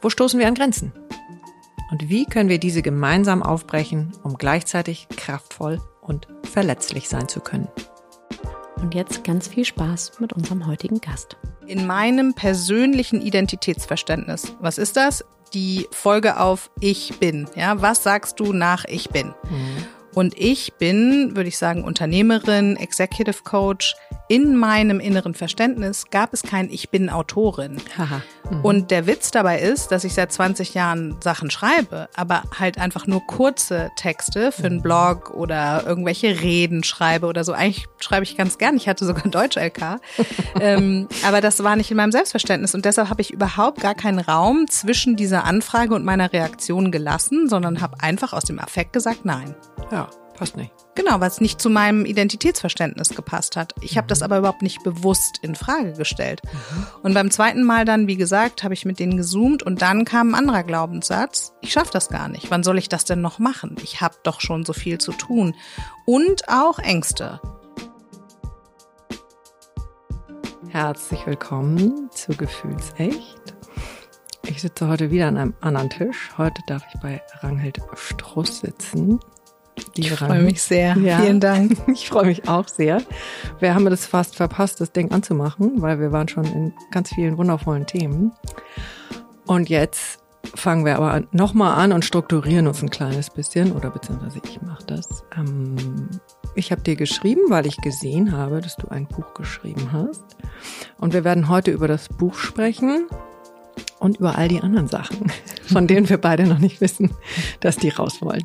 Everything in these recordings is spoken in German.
Wo stoßen wir an Grenzen? Und wie können wir diese gemeinsam aufbrechen, um gleichzeitig kraftvoll und verletzlich sein zu können? Und jetzt ganz viel Spaß mit unserem heutigen Gast. In meinem persönlichen Identitätsverständnis, was ist das? Die Folge auf Ich bin. Ja, was sagst du nach Ich bin? Mhm. Und ich bin, würde ich sagen, Unternehmerin, Executive Coach. In meinem inneren Verständnis gab es kein Ich bin Autorin. Mhm. Und der Witz dabei ist, dass ich seit 20 Jahren Sachen schreibe, aber halt einfach nur kurze Texte für einen mhm. Blog oder irgendwelche Reden schreibe oder so. Eigentlich schreibe ich ganz gern. Ich hatte sogar Deutsch-LK. ähm, aber das war nicht in meinem Selbstverständnis. Und deshalb habe ich überhaupt gar keinen Raum zwischen dieser Anfrage und meiner Reaktion gelassen, sondern habe einfach aus dem Affekt gesagt, nein. Ja, passt nicht. Genau, weil es nicht zu meinem Identitätsverständnis gepasst hat. Ich habe das mhm. aber überhaupt nicht bewusst in Frage gestellt. Und beim zweiten Mal dann, wie gesagt, habe ich mit denen gezoomt und dann kam ein anderer Glaubenssatz. Ich schaffe das gar nicht. Wann soll ich das denn noch machen? Ich habe doch schon so viel zu tun. Und auch Ängste. Herzlich willkommen zu Gefühlsecht. Ich sitze heute wieder an einem anderen Tisch. Heute darf ich bei Ranghild Struss sitzen. Ich freue mich sehr. Ja. Vielen Dank. Ich freue mich auch sehr. Wir haben das fast verpasst, das Ding anzumachen, weil wir waren schon in ganz vielen wundervollen Themen. Und jetzt fangen wir aber nochmal an und strukturieren uns ein kleines bisschen, oder beziehungsweise ich mache das. Ähm, ich habe dir geschrieben, weil ich gesehen habe, dass du ein Buch geschrieben hast. Und wir werden heute über das Buch sprechen und über all die anderen Sachen, von denen wir beide noch nicht wissen, dass die raus wollen.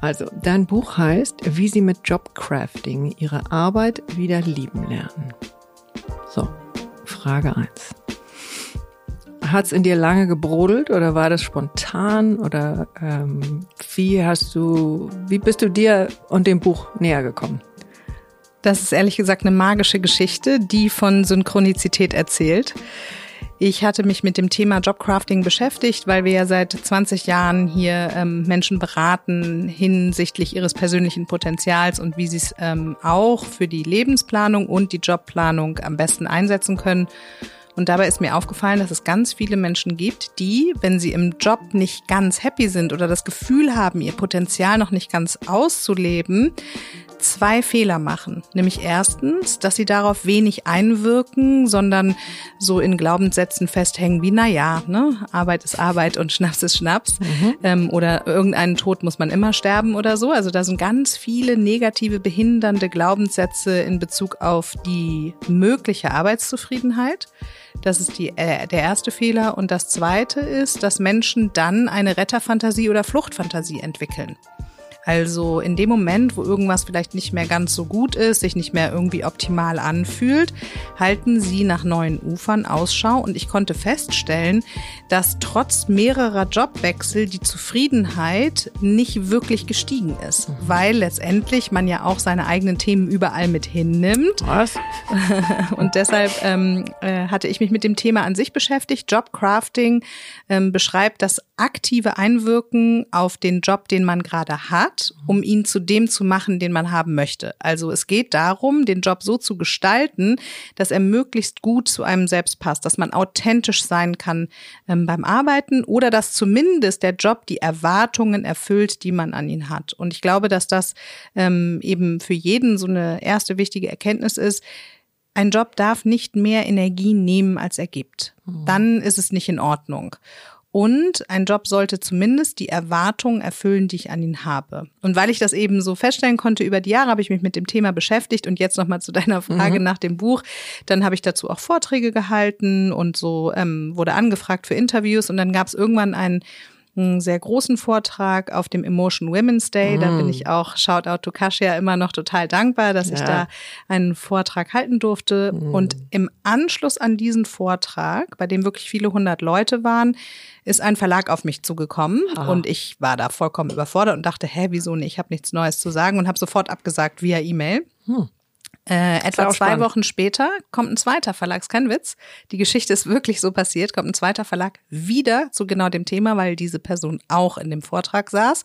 Also, dein Buch heißt, wie sie mit Jobcrafting ihre Arbeit wieder lieben lernen. So, Frage eins: Hat es in dir lange gebrodelt oder war das spontan oder ähm, wie hast du, wie bist du dir und dem Buch näher gekommen? Das ist ehrlich gesagt eine magische Geschichte, die von Synchronizität erzählt. Ich hatte mich mit dem Thema Jobcrafting beschäftigt, weil wir ja seit 20 Jahren hier ähm, Menschen beraten hinsichtlich ihres persönlichen Potenzials und wie sie es ähm, auch für die Lebensplanung und die Jobplanung am besten einsetzen können. Und dabei ist mir aufgefallen, dass es ganz viele Menschen gibt, die, wenn sie im Job nicht ganz happy sind oder das Gefühl haben, ihr Potenzial noch nicht ganz auszuleben, zwei Fehler machen. Nämlich erstens, dass sie darauf wenig einwirken, sondern so in Glaubenssätzen festhängen wie, na ja, ne, Arbeit ist Arbeit und Schnaps ist Schnaps. Mhm. Ähm, oder irgendeinen Tod muss man immer sterben oder so. Also da sind ganz viele negative, behindernde Glaubenssätze in Bezug auf die mögliche Arbeitszufriedenheit. Das ist die, äh, der erste Fehler. Und das zweite ist, dass Menschen dann eine Retterfantasie oder Fluchtfantasie entwickeln. Also in dem Moment, wo irgendwas vielleicht nicht mehr ganz so gut ist, sich nicht mehr irgendwie optimal anfühlt, halten sie nach neuen Ufern Ausschau und ich konnte feststellen, dass trotz mehrerer Jobwechsel die Zufriedenheit nicht wirklich gestiegen ist, mhm. weil letztendlich man ja auch seine eigenen Themen überall mit hinnimmt. Was? und deshalb ähm, äh, hatte ich mich mit dem Thema an sich beschäftigt. Jobcrafting ähm, beschreibt das aktive Einwirken auf den Job, den man gerade hat hat, um ihn zu dem zu machen, den man haben möchte. Also es geht darum, den Job so zu gestalten, dass er möglichst gut zu einem selbst passt, dass man authentisch sein kann ähm, beim Arbeiten oder dass zumindest der Job die Erwartungen erfüllt, die man an ihn hat. Und ich glaube, dass das ähm, eben für jeden so eine erste wichtige Erkenntnis ist, ein Job darf nicht mehr Energie nehmen, als er gibt. Mhm. Dann ist es nicht in Ordnung. Und ein Job sollte zumindest die Erwartungen erfüllen, die ich an ihn habe. Und weil ich das eben so feststellen konnte über die Jahre, habe ich mich mit dem Thema beschäftigt. Und jetzt nochmal zu deiner Frage mhm. nach dem Buch. Dann habe ich dazu auch Vorträge gehalten und so ähm, wurde angefragt für Interviews. Und dann gab es irgendwann einen einen sehr großen Vortrag auf dem Emotion Women's Day. Mm. Da bin mm. ich auch, Shoutout to Kasia, immer noch total dankbar, dass ja. ich da einen Vortrag halten durfte. Mm. Und im Anschluss an diesen Vortrag, bei dem wirklich viele hundert Leute waren, ist ein Verlag auf mich zugekommen Aha. und ich war da vollkommen überfordert und dachte, hä, wieso nicht? Ich habe nichts Neues zu sagen und habe sofort abgesagt via E-Mail. Hm. Äh, etwa zwei spannend. Wochen später kommt ein zweiter Verlag, ist kein Witz. Die Geschichte ist wirklich so passiert, kommt ein zweiter Verlag wieder zu genau dem Thema, weil diese Person auch in dem Vortrag saß.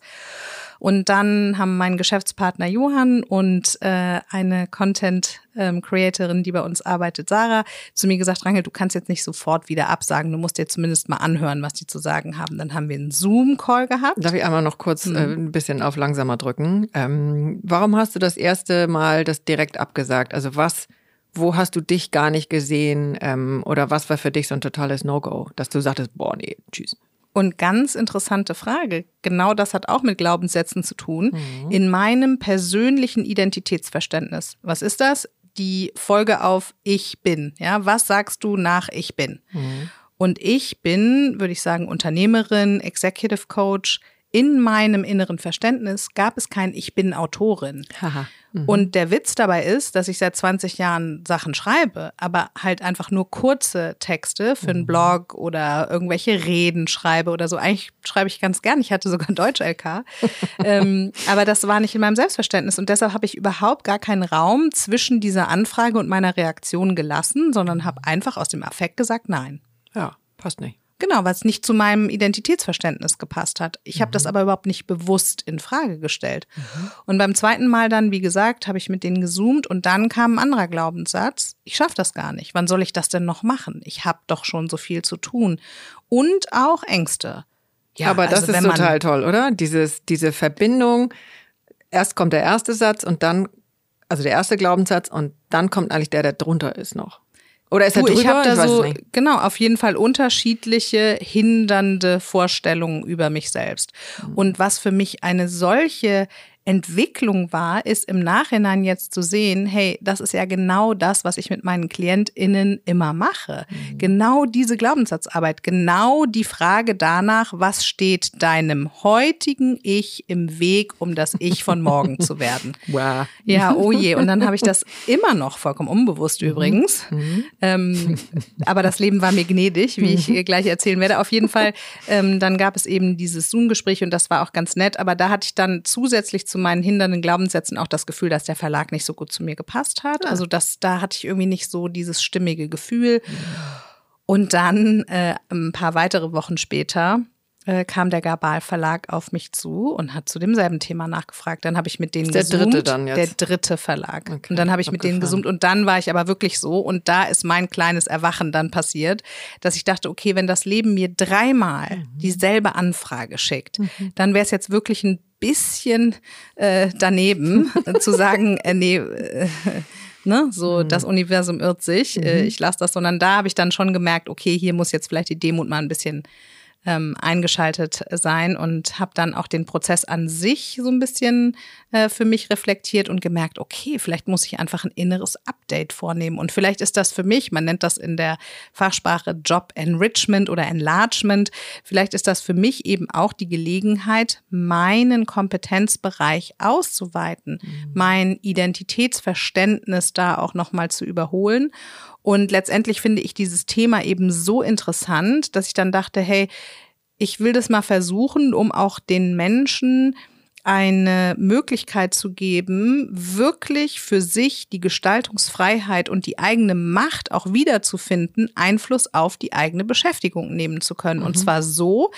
Und dann haben mein Geschäftspartner Johann und äh, eine Content-Creatorin, ähm, die bei uns arbeitet, Sarah, zu mir gesagt, Rangel, du kannst jetzt nicht sofort wieder absagen, du musst dir zumindest mal anhören, was die zu sagen haben. Dann haben wir einen Zoom-Call gehabt. Darf ich einmal noch kurz mhm. äh, ein bisschen auf langsamer drücken? Ähm, warum hast du das erste Mal das direkt abgesagt? Also was wo hast du dich gar nicht gesehen ähm, oder was war für dich so ein totales No-Go, dass du sagtest, boah, nee, tschüss. Und ganz interessante Frage. Genau das hat auch mit Glaubenssätzen zu tun. Mhm. In meinem persönlichen Identitätsverständnis. Was ist das? Die Folge auf Ich bin. Ja, was sagst du nach Ich bin? Mhm. Und ich bin, würde ich sagen, Unternehmerin, Executive Coach. In meinem inneren Verständnis gab es kein Ich bin Autorin. Mhm. Und der Witz dabei ist, dass ich seit 20 Jahren Sachen schreibe, aber halt einfach nur kurze Texte für einen mhm. Blog oder irgendwelche Reden schreibe oder so. Eigentlich schreibe ich ganz gern. Ich hatte sogar Deutsch-LK. ähm, aber das war nicht in meinem Selbstverständnis. Und deshalb habe ich überhaupt gar keinen Raum zwischen dieser Anfrage und meiner Reaktion gelassen, sondern habe einfach aus dem Affekt gesagt, nein. Ja, passt nicht. Genau, was nicht zu meinem Identitätsverständnis gepasst hat. Ich mhm. habe das aber überhaupt nicht bewusst in Frage gestellt. Mhm. Und beim zweiten Mal dann, wie gesagt, habe ich mit denen gezoomt und dann kam ein anderer Glaubenssatz. Ich schaffe das gar nicht. Wann soll ich das denn noch machen? Ich habe doch schon so viel zu tun. Und auch Ängste. Ja, aber das also ist total toll, oder? Dieses, diese Verbindung. Erst kommt der erste Satz und dann, also der erste Glaubenssatz und dann kommt eigentlich der, der drunter ist noch. Oder ist er drüber? Ich habe da ich so, genau, auf jeden Fall unterschiedliche hindernde Vorstellungen über mich selbst. Mhm. Und was für mich eine solche Entwicklung war, ist im Nachhinein jetzt zu sehen, hey, das ist ja genau das, was ich mit meinen KlientInnen immer mache. Mhm. Genau diese Glaubenssatzarbeit, genau die Frage danach, was steht deinem heutigen Ich im Weg, um das Ich von morgen zu werden. Wow. Ja, oh je. Und dann habe ich das immer noch vollkommen unbewusst mhm. übrigens. Mhm. Ähm, aber das Leben war mir gnädig, wie ich mhm. gleich erzählen werde. Auf jeden Fall, ähm, dann gab es eben dieses Zoom-Gespräch und das war auch ganz nett. Aber da hatte ich dann zusätzlich zu meinen hindernden Glaubenssätzen auch das Gefühl, dass der Verlag nicht so gut zu mir gepasst hat. Ah. Also das, da hatte ich irgendwie nicht so dieses stimmige Gefühl. Und dann äh, ein paar weitere Wochen später äh, kam der Gabal Verlag auf mich zu und hat zu demselben Thema nachgefragt. Dann habe ich mit denen der gesummt. dritte dann jetzt. Der dritte Verlag. Okay, und dann habe ich mit denen gesummt und dann war ich aber wirklich so und da ist mein kleines Erwachen dann passiert, dass ich dachte, okay, wenn das Leben mir dreimal mhm. dieselbe Anfrage schickt, mhm. dann wäre es jetzt wirklich ein bisschen äh, daneben zu sagen, äh, nee, äh, ne, so mhm. das Universum irrt sich, äh, mhm. ich lasse das, sondern da habe ich dann schon gemerkt, okay, hier muss jetzt vielleicht die Demut mal ein bisschen ähm, eingeschaltet sein und habe dann auch den Prozess an sich so ein bisschen äh, für mich reflektiert und gemerkt, okay, vielleicht muss ich einfach ein inneres Update vornehmen und vielleicht ist das für mich, man nennt das in der Fachsprache Job Enrichment oder Enlargement, vielleicht ist das für mich eben auch die Gelegenheit, meinen Kompetenzbereich auszuweiten, mhm. mein Identitätsverständnis da auch nochmal zu überholen und letztendlich finde ich dieses Thema eben so interessant, dass ich dann dachte, hey, ich will das mal versuchen, um auch den Menschen eine Möglichkeit zu geben, wirklich für sich die Gestaltungsfreiheit und die eigene Macht auch wiederzufinden, Einfluss auf die eigene Beschäftigung nehmen zu können. Mhm. Und zwar so,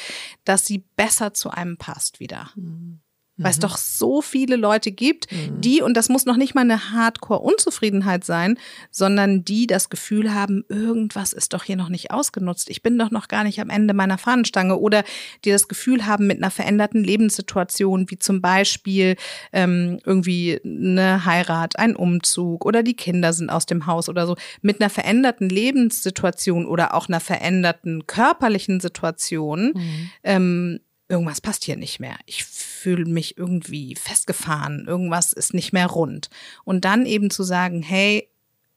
dass sie besser zu einem passt wieder. Mhm. Weil es doch so viele Leute gibt, die, und das muss noch nicht mal eine Hardcore-Unzufriedenheit sein, sondern die das Gefühl haben, irgendwas ist doch hier noch nicht ausgenutzt. Ich bin doch noch gar nicht am Ende meiner Fahnenstange. Oder die das Gefühl haben, mit einer veränderten Lebenssituation, wie zum Beispiel ähm, irgendwie eine Heirat, ein Umzug oder die Kinder sind aus dem Haus oder so, mit einer veränderten Lebenssituation oder auch einer veränderten körperlichen Situation, ähm, irgendwas passt hier nicht mehr. Ich fühle mich irgendwie festgefahren, irgendwas ist nicht mehr rund. Und dann eben zu sagen, hey,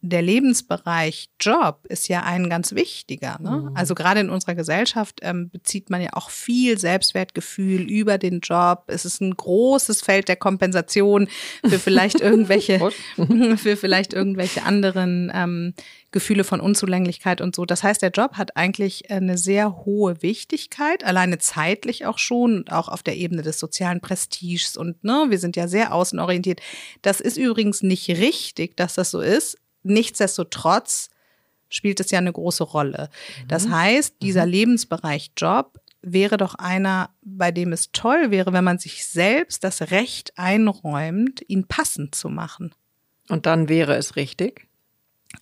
der Lebensbereich Job ist ja ein ganz wichtiger. Ne? Also gerade in unserer Gesellschaft ähm, bezieht man ja auch viel Selbstwertgefühl über den Job. Es ist ein großes Feld der Kompensation für vielleicht irgendwelche, für vielleicht irgendwelche anderen ähm, Gefühle von Unzulänglichkeit und so. Das heißt, der Job hat eigentlich eine sehr hohe Wichtigkeit, alleine zeitlich auch schon und auch auf der Ebene des sozialen Prestiges und ne, wir sind ja sehr außenorientiert. Das ist übrigens nicht richtig, dass das so ist. Nichtsdestotrotz spielt es ja eine große Rolle. Das heißt, dieser Lebensbereich Job wäre doch einer, bei dem es toll wäre, wenn man sich selbst das Recht einräumt, ihn passend zu machen. Und dann wäre es richtig.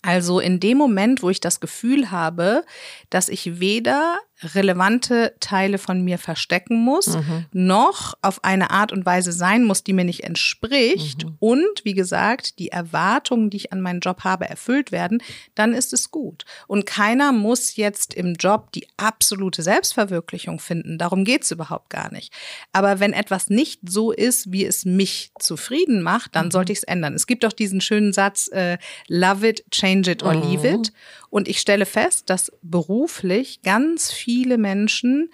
Also in dem Moment, wo ich das Gefühl habe, dass ich weder relevante Teile von mir verstecken muss, noch auf eine Art und Weise sein muss, die mir nicht entspricht und, wie gesagt, die Erwartungen, die ich an meinen Job habe, erfüllt werden, dann ist es gut. Und keiner muss jetzt im Job die absolute Selbstverwirklichung finden. Darum geht's überhaupt gar nicht. Aber wenn etwas nicht so ist, wie es mich zufrieden macht, dann sollte ich es ändern. Es gibt doch diesen schönen Satz, äh, love it, change it or leave it. Und ich stelle fest, dass beruflich ganz viele Menschen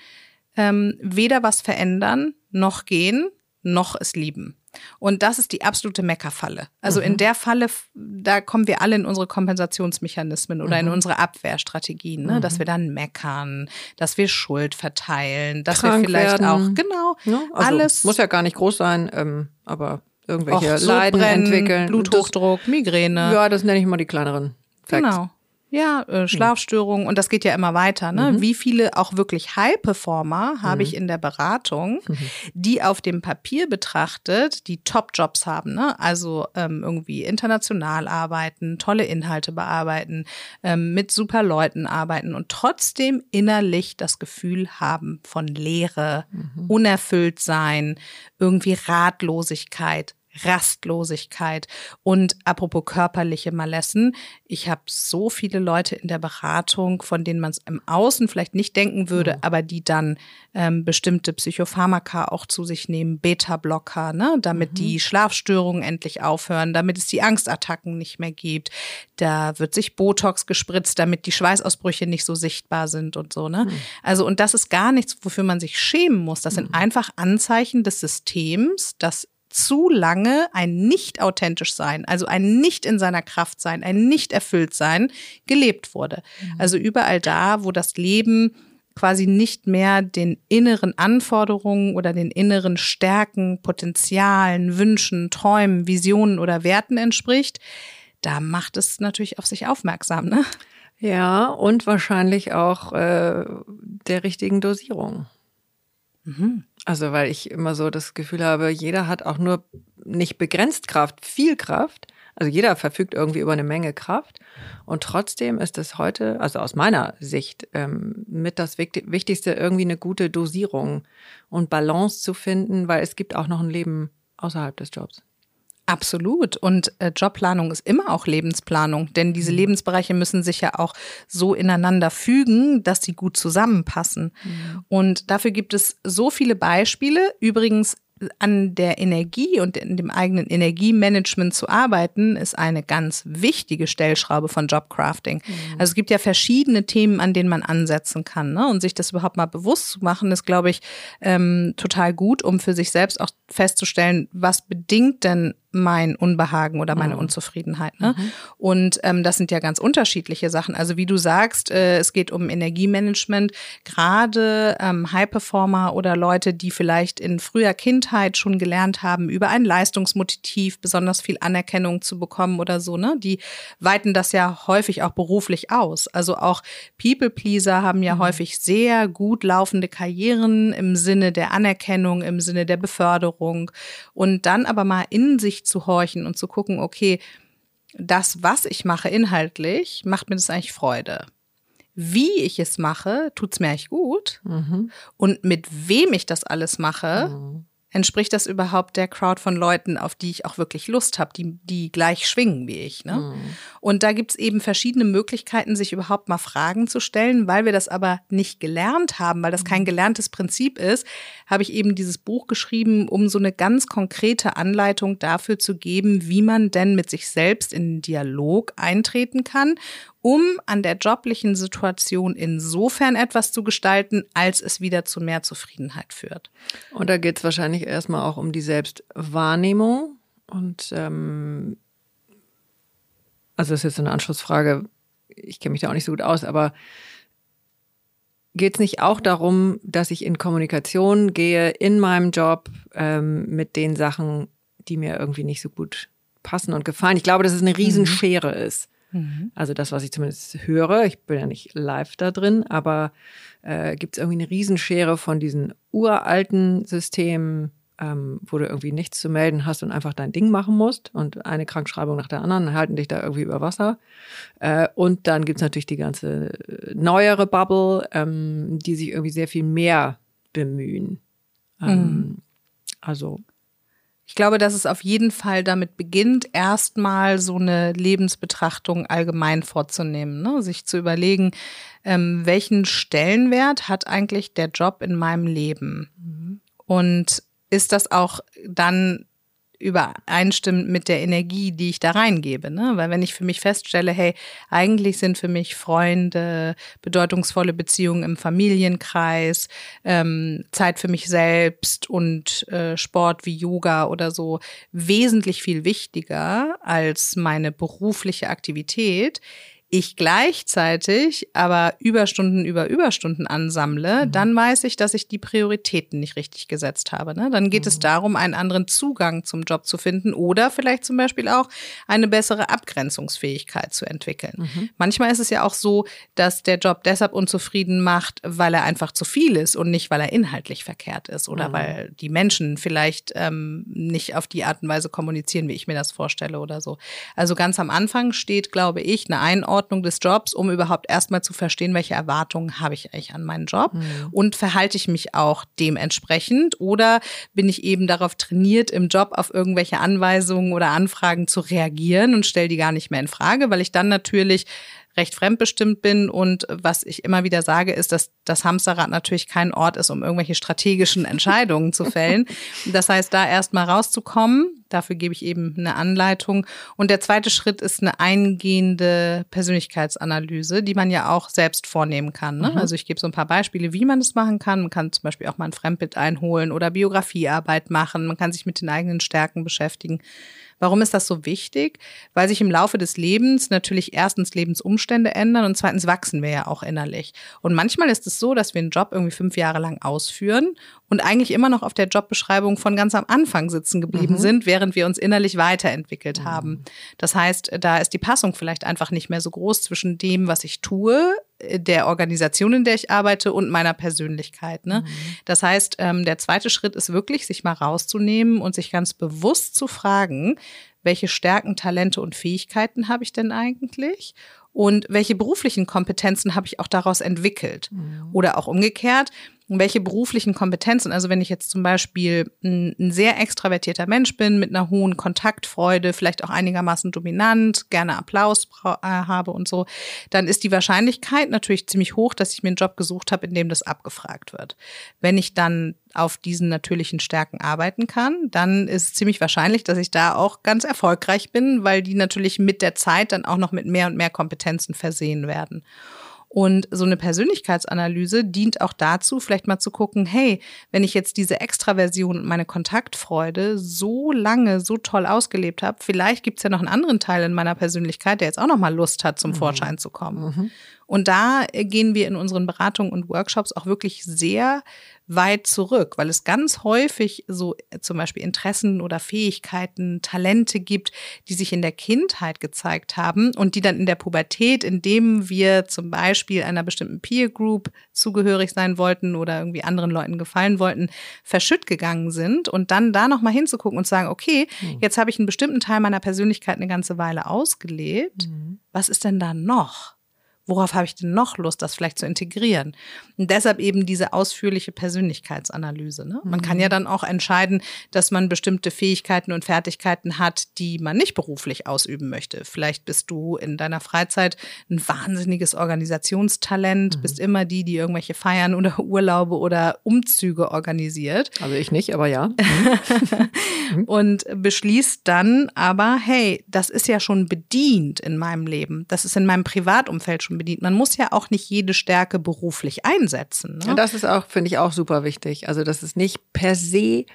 ähm, weder was verändern, noch gehen, noch es lieben. Und das ist die absolute Meckerfalle. Also in der Falle, da kommen wir alle in unsere Kompensationsmechanismen oder in unsere Abwehrstrategien, ne? dass wir dann meckern, dass wir Schuld verteilen, dass Krank wir vielleicht werden. auch, genau, Ne? Also, alles. Muss ja gar nicht groß sein, ähm, aber irgendwelche auch Leiden entwickeln. Bluthochdruck, Migräne. Das, ja, das nenne ich mal die kleineren Facts. Genau. Ja, äh, Schlafstörungen und das geht ja immer weiter. Ne? Wie viele auch wirklich High-Performer habe ich in der Beratung, die auf dem Papier betrachtet, die Top-Jobs haben, ne? also ähm, irgendwie international arbeiten, tolle Inhalte bearbeiten, ähm, mit super Leuten arbeiten und trotzdem innerlich das Gefühl haben von Leere, unerfüllt sein, irgendwie Ratlosigkeit, Rastlosigkeit und apropos körperliche Malessen. Ich habe so viele Leute in der Beratung, von denen man es im Außen vielleicht nicht denken würde, aber die dann ähm, bestimmte Psychopharmaka auch zu sich nehmen, Beta-Blocker, ne, damit die Schlafstörungen endlich aufhören, damit es die Angstattacken nicht mehr gibt. Da wird sich Botox gespritzt, damit die Schweißausbrüche nicht so sichtbar sind und so, ne? Also und das ist gar nichts, wofür man sich schämen muss. Das sind einfach Anzeichen des Systems, das zu lange ein nicht authentisch sein, also ein nicht in seiner Kraft sein, ein nicht erfüllt sein, gelebt wurde. Also überall da, wo das Leben quasi nicht mehr den inneren Anforderungen oder den inneren Stärken, Potenzialen, Wünschen, Träumen, Visionen oder Werten entspricht, da macht es natürlich auf sich aufmerksam, ne? Ja, und wahrscheinlich auch äh, der richtigen Dosierung. Also, weil ich immer so das Gefühl habe, jeder hat auch nur nicht begrenzt Kraft, viel Kraft. Also jeder verfügt irgendwie über eine Menge Kraft. Und trotzdem ist es heute, also aus meiner Sicht, ähm, mit das Wichti- Wichtigste, irgendwie eine gute Dosierung und Balance zu finden, weil es gibt auch noch ein Leben außerhalb des Jobs. Absolut. Und äh, Jobplanung ist immer auch Lebensplanung, denn diese Lebensbereiche müssen sich ja auch so ineinander fügen, dass sie gut zusammenpassen. Und dafür gibt es so viele Beispiele. Übrigens an der Energie und in dem eigenen Energiemanagement zu arbeiten, ist eine ganz wichtige Stellschraube von Jobcrafting. Also es gibt ja verschiedene Themen, an denen man ansetzen kann. Ne? Und sich das überhaupt mal bewusst zu machen, ist, glaube ich, ähm, total gut, um für sich selbst auch festzustellen, was bedingt denn mein Unbehagen oder meine mhm. Unzufriedenheit. Ne? Mhm. Und ähm, das sind ja ganz unterschiedliche Sachen. Also wie du sagst, äh, es geht um Energiemanagement. Gerade ähm, High-Performer oder Leute, die vielleicht in früher Kindheit schon gelernt haben, über ein Leistungsmotiv besonders viel Anerkennung zu bekommen oder so, ne? Die weiten das ja häufig auch beruflich aus. Also auch People-Pleaser haben ja mhm. häufig sehr gut laufende Karrieren im Sinne der Anerkennung, im Sinne der Beförderung. Und dann aber mal in sich zu horchen und zu gucken, okay, das, was ich mache inhaltlich, macht mir das eigentlich Freude. Wie ich es mache, tut es mir eigentlich gut. Mhm. Und mit wem ich das alles mache, mhm entspricht das überhaupt der Crowd von Leuten, auf die ich auch wirklich Lust habe, die, die gleich schwingen wie ich. Ne? Mhm. Und da gibt's eben verschiedene Möglichkeiten, sich überhaupt mal Fragen zu stellen. Weil wir das aber nicht gelernt haben, weil das kein mhm. gelerntes Prinzip ist, habe ich eben dieses Buch geschrieben, um so eine ganz konkrete Anleitung dafür zu geben, wie man denn mit sich selbst in den Dialog eintreten kann um an der joblichen Situation insofern etwas zu gestalten, als es wieder zu mehr Zufriedenheit führt. Und da geht es wahrscheinlich erstmal auch um die Selbstwahrnehmung. Und ähm, also das ist jetzt eine Anschlussfrage, ich kenne mich da auch nicht so gut aus, aber geht es nicht auch darum, dass ich in Kommunikation gehe in meinem Job ähm, mit den Sachen, die mir irgendwie nicht so gut passen und gefallen? Ich glaube, dass es eine Riesenschere mhm. ist. Mhm. Also das, was ich zumindest höre, ich bin ja nicht live da drin, aber äh, gibt es irgendwie eine Riesenschere von diesen uralten Systemen, ähm, wo du irgendwie nichts zu melden hast und einfach dein Ding machen musst und eine Krankschreibung nach der anderen halten dich da irgendwie über Wasser. Äh, und dann gibt es natürlich die ganze neuere Bubble, ähm, die sich irgendwie sehr viel mehr bemühen. Ähm, mhm. Also ich glaube, dass es auf jeden Fall damit beginnt, erstmal so eine Lebensbetrachtung allgemein vorzunehmen, ne? sich zu überlegen, ähm, welchen Stellenwert hat eigentlich der Job in meinem Leben? Mhm. Und ist das auch dann übereinstimmt mit der Energie, die ich da reingebe. Ne? Weil wenn ich für mich feststelle, hey, eigentlich sind für mich Freunde, bedeutungsvolle Beziehungen im Familienkreis, ähm, Zeit für mich selbst und äh, Sport wie Yoga oder so wesentlich viel wichtiger als meine berufliche Aktivität, ich gleichzeitig aber Überstunden über Überstunden ansammle, mhm. dann weiß ich, dass ich die Prioritäten nicht richtig gesetzt habe. Ne? Dann geht mhm. es darum, einen anderen Zugang zum Job zu finden oder vielleicht zum Beispiel auch eine bessere Abgrenzungsfähigkeit zu entwickeln. Mhm. Manchmal ist es ja auch so, dass der Job deshalb unzufrieden macht, weil er einfach zu viel ist und nicht, weil er inhaltlich verkehrt ist oder mhm. weil die Menschen vielleicht ähm, nicht auf die Art und Weise kommunizieren, wie ich mir das vorstelle oder so. Also ganz am Anfang steht, glaube ich, eine Einordnung Einordnung des Jobs, um überhaupt erstmal zu verstehen, welche Erwartungen habe ich eigentlich an meinen Job mhm. und verhalte ich mich auch dementsprechend oder bin ich eben darauf trainiert, im Job auf irgendwelche Anweisungen oder Anfragen zu reagieren und stelle die gar nicht mehr in Frage, weil ich dann natürlich recht fremdbestimmt bin. Und was ich immer wieder sage, ist, dass das Hamsterrad natürlich kein Ort ist, um irgendwelche strategischen Entscheidungen zu fällen. Das heißt, da erstmal rauszukommen, dafür gebe ich eben eine Anleitung. Und der zweite Schritt ist eine eingehende Persönlichkeitsanalyse, die man ja auch selbst vornehmen kann. Ne? Mhm. Also ich gebe so ein paar Beispiele, wie man das machen kann. Man kann zum Beispiel auch mal ein Fremdbild einholen oder Biografiearbeit machen. Man kann sich mit den eigenen Stärken beschäftigen. Warum ist das so wichtig? Weil sich im Laufe des Lebens natürlich erstens Lebensumstände ändern und zweitens wachsen wir ja auch innerlich. Und manchmal ist es so, dass wir einen Job irgendwie fünf Jahre lang ausführen und eigentlich immer noch auf der Jobbeschreibung von ganz am Anfang sitzen geblieben mhm. sind, während wir uns innerlich weiterentwickelt mhm. haben. Das heißt, da ist die Passung vielleicht einfach nicht mehr so groß zwischen dem, was ich tue, der Organisation, in der ich arbeite und meiner Persönlichkeit. Ne? Mhm. Das heißt, ähm, der zweite Schritt ist wirklich, sich mal rauszunehmen und sich ganz bewusst zu fragen, welche Stärken, Talente und Fähigkeiten habe ich denn eigentlich? Und welche beruflichen Kompetenzen habe ich auch daraus entwickelt? Mhm. Oder auch umgekehrt, welche beruflichen Kompetenzen, also wenn ich jetzt zum Beispiel ein, ein, sehr extravertierter Mensch bin, mit einer hohen Kontaktfreude, vielleicht auch einigermaßen dominant, gerne Applaus äh, habe und so, dann ist die Wahrscheinlichkeit natürlich ziemlich hoch, dass ich mir einen Job gesucht habe, in dem das abgefragt wird. Wenn ich dann auf diesen natürlichen Stärken arbeiten kann, dann ist es ziemlich wahrscheinlich, dass ich da auch ganz erfolgreich bin, weil die natürlich mit der Zeit dann auch noch mit mehr und mehr Kompetenzen versehen werden. Und so eine Persönlichkeitsanalyse dient auch dazu, vielleicht mal zu gucken, hey, wenn ich jetzt diese Extraversion und meine Kontaktfreude so lange, so toll ausgelebt habe, vielleicht gibt's ja noch einen anderen Teil in meiner Persönlichkeit, der jetzt auch noch mal Lust hat, zum mhm. Vorschein zu kommen. Mhm. Und da gehen wir in unseren Beratungen und Workshops auch wirklich sehr weit zurück, weil es ganz häufig so äh, zum Beispiel Interessen oder Fähigkeiten, Talente gibt, die sich in der Kindheit gezeigt haben und die dann in der Pubertät, indem wir zum Beispiel einer bestimmten Peer Group zugehörig sein wollten oder irgendwie anderen Leuten gefallen wollten, verschütt gegangen sind und dann da nochmal hinzugucken und sagen, okay, mhm. jetzt habe ich einen bestimmten Teil meiner Persönlichkeit eine ganze Weile ausgelebt. Mhm. Was ist denn da noch? Worauf habe ich denn noch Lust, das vielleicht zu integrieren? Und deshalb eben diese ausführliche Persönlichkeitsanalyse. Ne? Man kann ja mhm. dann auch entscheiden, dass man bestimmte Fähigkeiten und Fertigkeiten hat, die man nicht beruflich ausüben möchte. Vielleicht bist du in deiner Freizeit ein wahnsinniges Organisationstalent, mhm. bist immer die, die irgendwelche Feiern oder Urlaube oder Umzüge organisiert. Also ich nicht, aber ja. Mhm. und beschließt dann aber, hey, das ist ja schon bedient in meinem Leben. Das ist in meinem Privatumfeld schon bedient. Man muss ja auch nicht jede Stärke beruflich einsetzen. Ne? Ja, das ist auch, finde ich, auch super wichtig. Also das ist nicht per se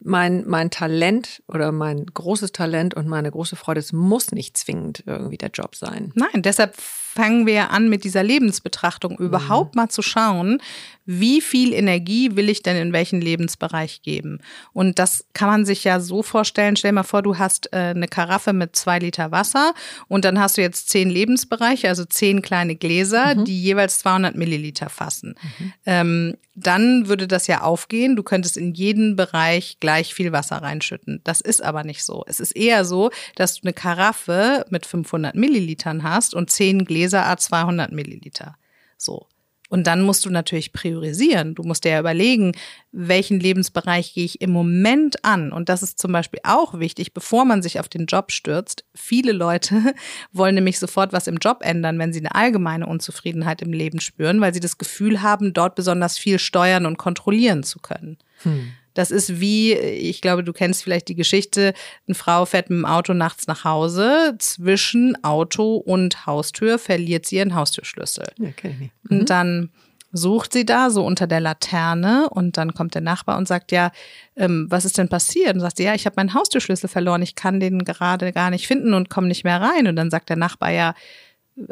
mein, mein Talent oder mein großes Talent und meine große Freude. Es muss nicht zwingend irgendwie der Job sein. Nein, deshalb fangen wir an mit dieser Lebensbetrachtung überhaupt mhm. mal zu schauen, wie viel Energie will ich denn in welchen Lebensbereich geben? Und das kann man sich ja so vorstellen. Stell dir mal vor, du hast äh, eine Karaffe mit zwei Liter Wasser und dann hast du jetzt zehn Lebensbereiche, also zehn kleine Gläser, mhm. die jeweils 200 Milliliter fassen. Mhm. Ähm, dann würde das ja aufgehen. Du könntest in jeden Bereich gleich viel Wasser reinschütten. Das ist aber nicht so. Es ist eher so, dass du eine Karaffe mit 500 Millilitern hast und zehn Gläser a 200 Milliliter. So. Und dann musst du natürlich priorisieren. Du musst dir ja überlegen, welchen Lebensbereich gehe ich im Moment an. Und das ist zum Beispiel auch wichtig, bevor man sich auf den Job stürzt. Viele Leute wollen nämlich sofort was im Job ändern, wenn sie eine allgemeine Unzufriedenheit im Leben spüren, weil sie das Gefühl haben, dort besonders viel steuern und kontrollieren zu können. Hm. Das ist wie, ich glaube, du kennst vielleicht die Geschichte, eine Frau fährt mit dem Auto nachts nach Hause, zwischen Auto und Haustür verliert sie ihren Haustürschlüssel. Okay. Mhm. Und dann sucht sie da so unter der Laterne und dann kommt der Nachbar und sagt, ja, ähm, was ist denn passiert? Und sagt sie, ja, ich habe meinen Haustürschlüssel verloren, ich kann den gerade gar nicht finden und komme nicht mehr rein. Und dann sagt der Nachbar, ja,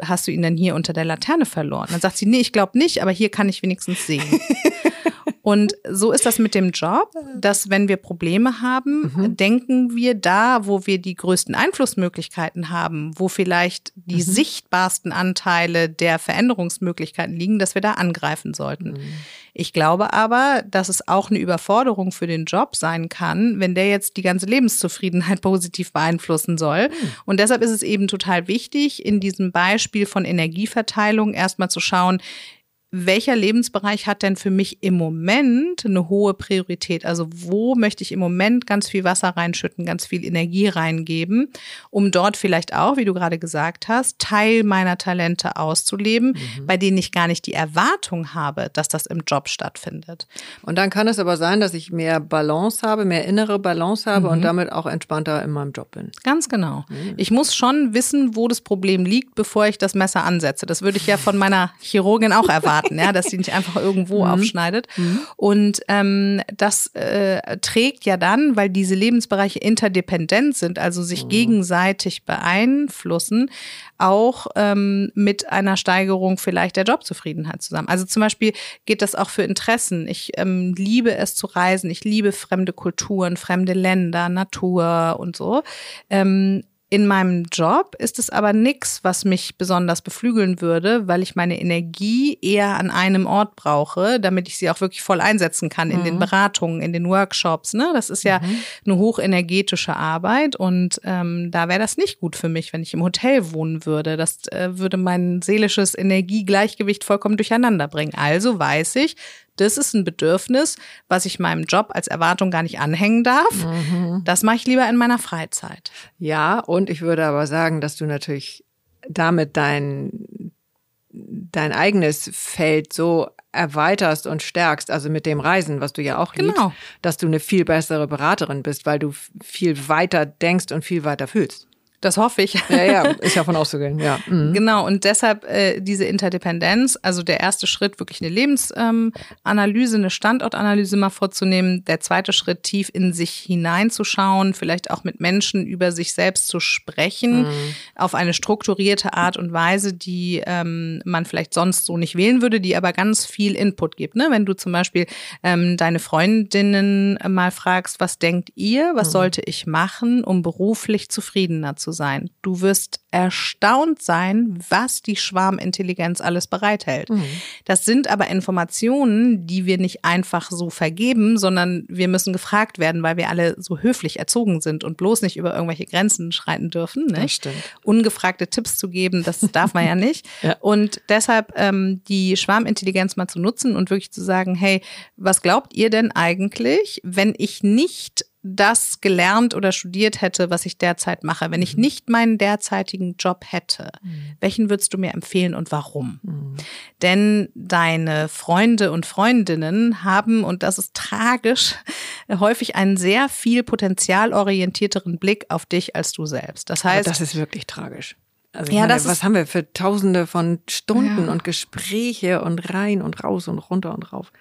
hast du ihn denn hier unter der Laterne verloren? Und dann sagt sie, nee, ich glaube nicht, aber hier kann ich wenigstens sehen. Und so ist das mit dem Job, dass wenn wir Probleme haben, mhm. denken wir da, wo wir die größten Einflussmöglichkeiten haben, wo vielleicht die mhm. sichtbarsten Anteile der Veränderungsmöglichkeiten liegen, dass wir da angreifen sollten. Mhm. Ich glaube aber, dass es auch eine Überforderung für den Job sein kann, wenn der jetzt die ganze Lebenszufriedenheit positiv beeinflussen soll. Mhm. Und deshalb ist es eben total wichtig, in diesem Beispiel von Energieverteilung erstmal zu schauen, welcher Lebensbereich hat denn für mich im Moment eine hohe Priorität? Also wo möchte ich im Moment ganz viel Wasser reinschütten, ganz viel Energie reingeben, um dort vielleicht auch, wie du gerade gesagt hast, Teil meiner Talente auszuleben, mhm. bei denen ich gar nicht die Erwartung habe, dass das im Job stattfindet. Und dann kann es aber sein, dass ich mehr Balance habe, mehr innere Balance habe mhm. und damit auch entspannter in meinem Job bin. Ganz genau. Mhm. Ich muss schon wissen, wo das Problem liegt, bevor ich das Messer ansetze. Das würde ich ja von meiner Chirurgin auch erwarten. Daten, ja, dass sie nicht einfach irgendwo mhm. aufschneidet. Mhm. Und ähm, das äh, trägt ja dann, weil diese Lebensbereiche interdependent sind, also sich mhm. gegenseitig beeinflussen, auch ähm, mit einer Steigerung vielleicht der Jobzufriedenheit zusammen. Also zum Beispiel geht das auch für Interessen. Ich ähm, liebe es zu reisen, ich liebe fremde Kulturen, fremde Länder, Natur und so. Ähm, in meinem Job ist es aber nichts, was mich besonders beflügeln würde, weil ich meine Energie eher an einem Ort brauche, damit ich sie auch wirklich voll einsetzen kann in mhm. den Beratungen, in den Workshops. Ne? Das ist ja mhm. eine hochenergetische Arbeit und ähm, da wäre das nicht gut für mich, wenn ich im Hotel wohnen würde. Das äh, würde mein seelisches Energiegleichgewicht vollkommen durcheinander bringen. Also weiß ich, das ist ein Bedürfnis, was ich meinem Job als Erwartung gar nicht anhängen darf. Mhm. Das mache ich lieber in meiner Freizeit. Ja, und ich würde aber sagen, dass du natürlich damit dein, dein eigenes Feld so erweiterst und stärkst, also mit dem Reisen, was du ja auch liebst, genau. dass du eine viel bessere Beraterin bist, weil du viel weiter denkst und viel weiter fühlst. Das hoffe ich. Ja, ja, ist ja von auszugehen, ja. Mhm. Genau, und deshalb äh, diese Interdependenz, also der erste Schritt, wirklich eine Lebensanalyse, ähm, eine Standortanalyse mal vorzunehmen. Der zweite Schritt, tief in sich hineinzuschauen, vielleicht auch mit Menschen über sich selbst zu sprechen, mhm. auf eine strukturierte Art und Weise, die ähm, man vielleicht sonst so nicht wählen würde, die aber ganz viel Input gibt. Ne? Wenn du zum Beispiel ähm, deine Freundinnen mal fragst, was denkt ihr, was mhm. sollte ich machen, um beruflich zufriedener zu sein. Du wirst erstaunt sein, was die Schwarmintelligenz alles bereithält. Mhm. Das sind aber Informationen, die wir nicht einfach so vergeben, sondern wir müssen gefragt werden, weil wir alle so höflich erzogen sind und bloß nicht über irgendwelche Grenzen schreiten dürfen. Nicht? Das stimmt. Ungefragte Tipps zu geben, das darf man ja nicht. ja. Und deshalb ähm, die Schwarmintelligenz mal zu nutzen und wirklich zu sagen, hey, was glaubt ihr denn eigentlich, wenn ich nicht das gelernt oder studiert hätte, was ich derzeit mache, wenn ich mhm. nicht meinen derzeitigen Job hätte, mhm. welchen würdest du mir empfehlen und warum? Mhm. Denn deine Freunde und Freundinnen haben, und das ist tragisch, häufig einen sehr viel potenzialorientierteren Blick auf dich als du selbst. Das heißt, Aber das ist wirklich tragisch. Also ja, meine, was haben wir für Tausende von Stunden ja. und Gespräche und rein und raus und runter und rauf.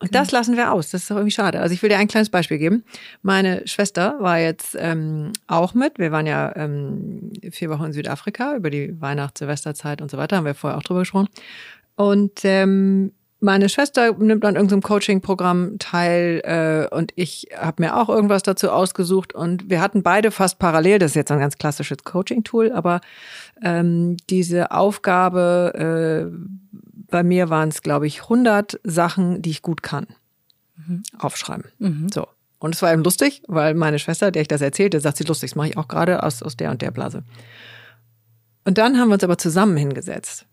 Und das lassen wir aus. Das ist doch irgendwie schade. Also ich will dir ein kleines Beispiel geben. Meine Schwester war jetzt ähm, auch mit. Wir waren ja ähm, vier Wochen in Südafrika über die Weihnachts-, Silvesterzeit und so weiter. Haben wir vorher auch drüber gesprochen. Und ähm, meine Schwester nimmt an irgendeinem Coaching-Programm teil äh, und ich habe mir auch irgendwas dazu ausgesucht und wir hatten beide fast parallel, das ist jetzt ein ganz klassisches Coaching-Tool, aber ähm, diese Aufgabe äh, bei mir waren es, glaube ich, 100 Sachen, die ich gut kann. Mhm. Aufschreiben. Mhm. So. Und es war eben lustig, weil meine Schwester, der ich das erzählte, sagt sie lustig, das mache ich auch gerade aus, aus der und der Blase. Und dann haben wir uns aber zusammen hingesetzt.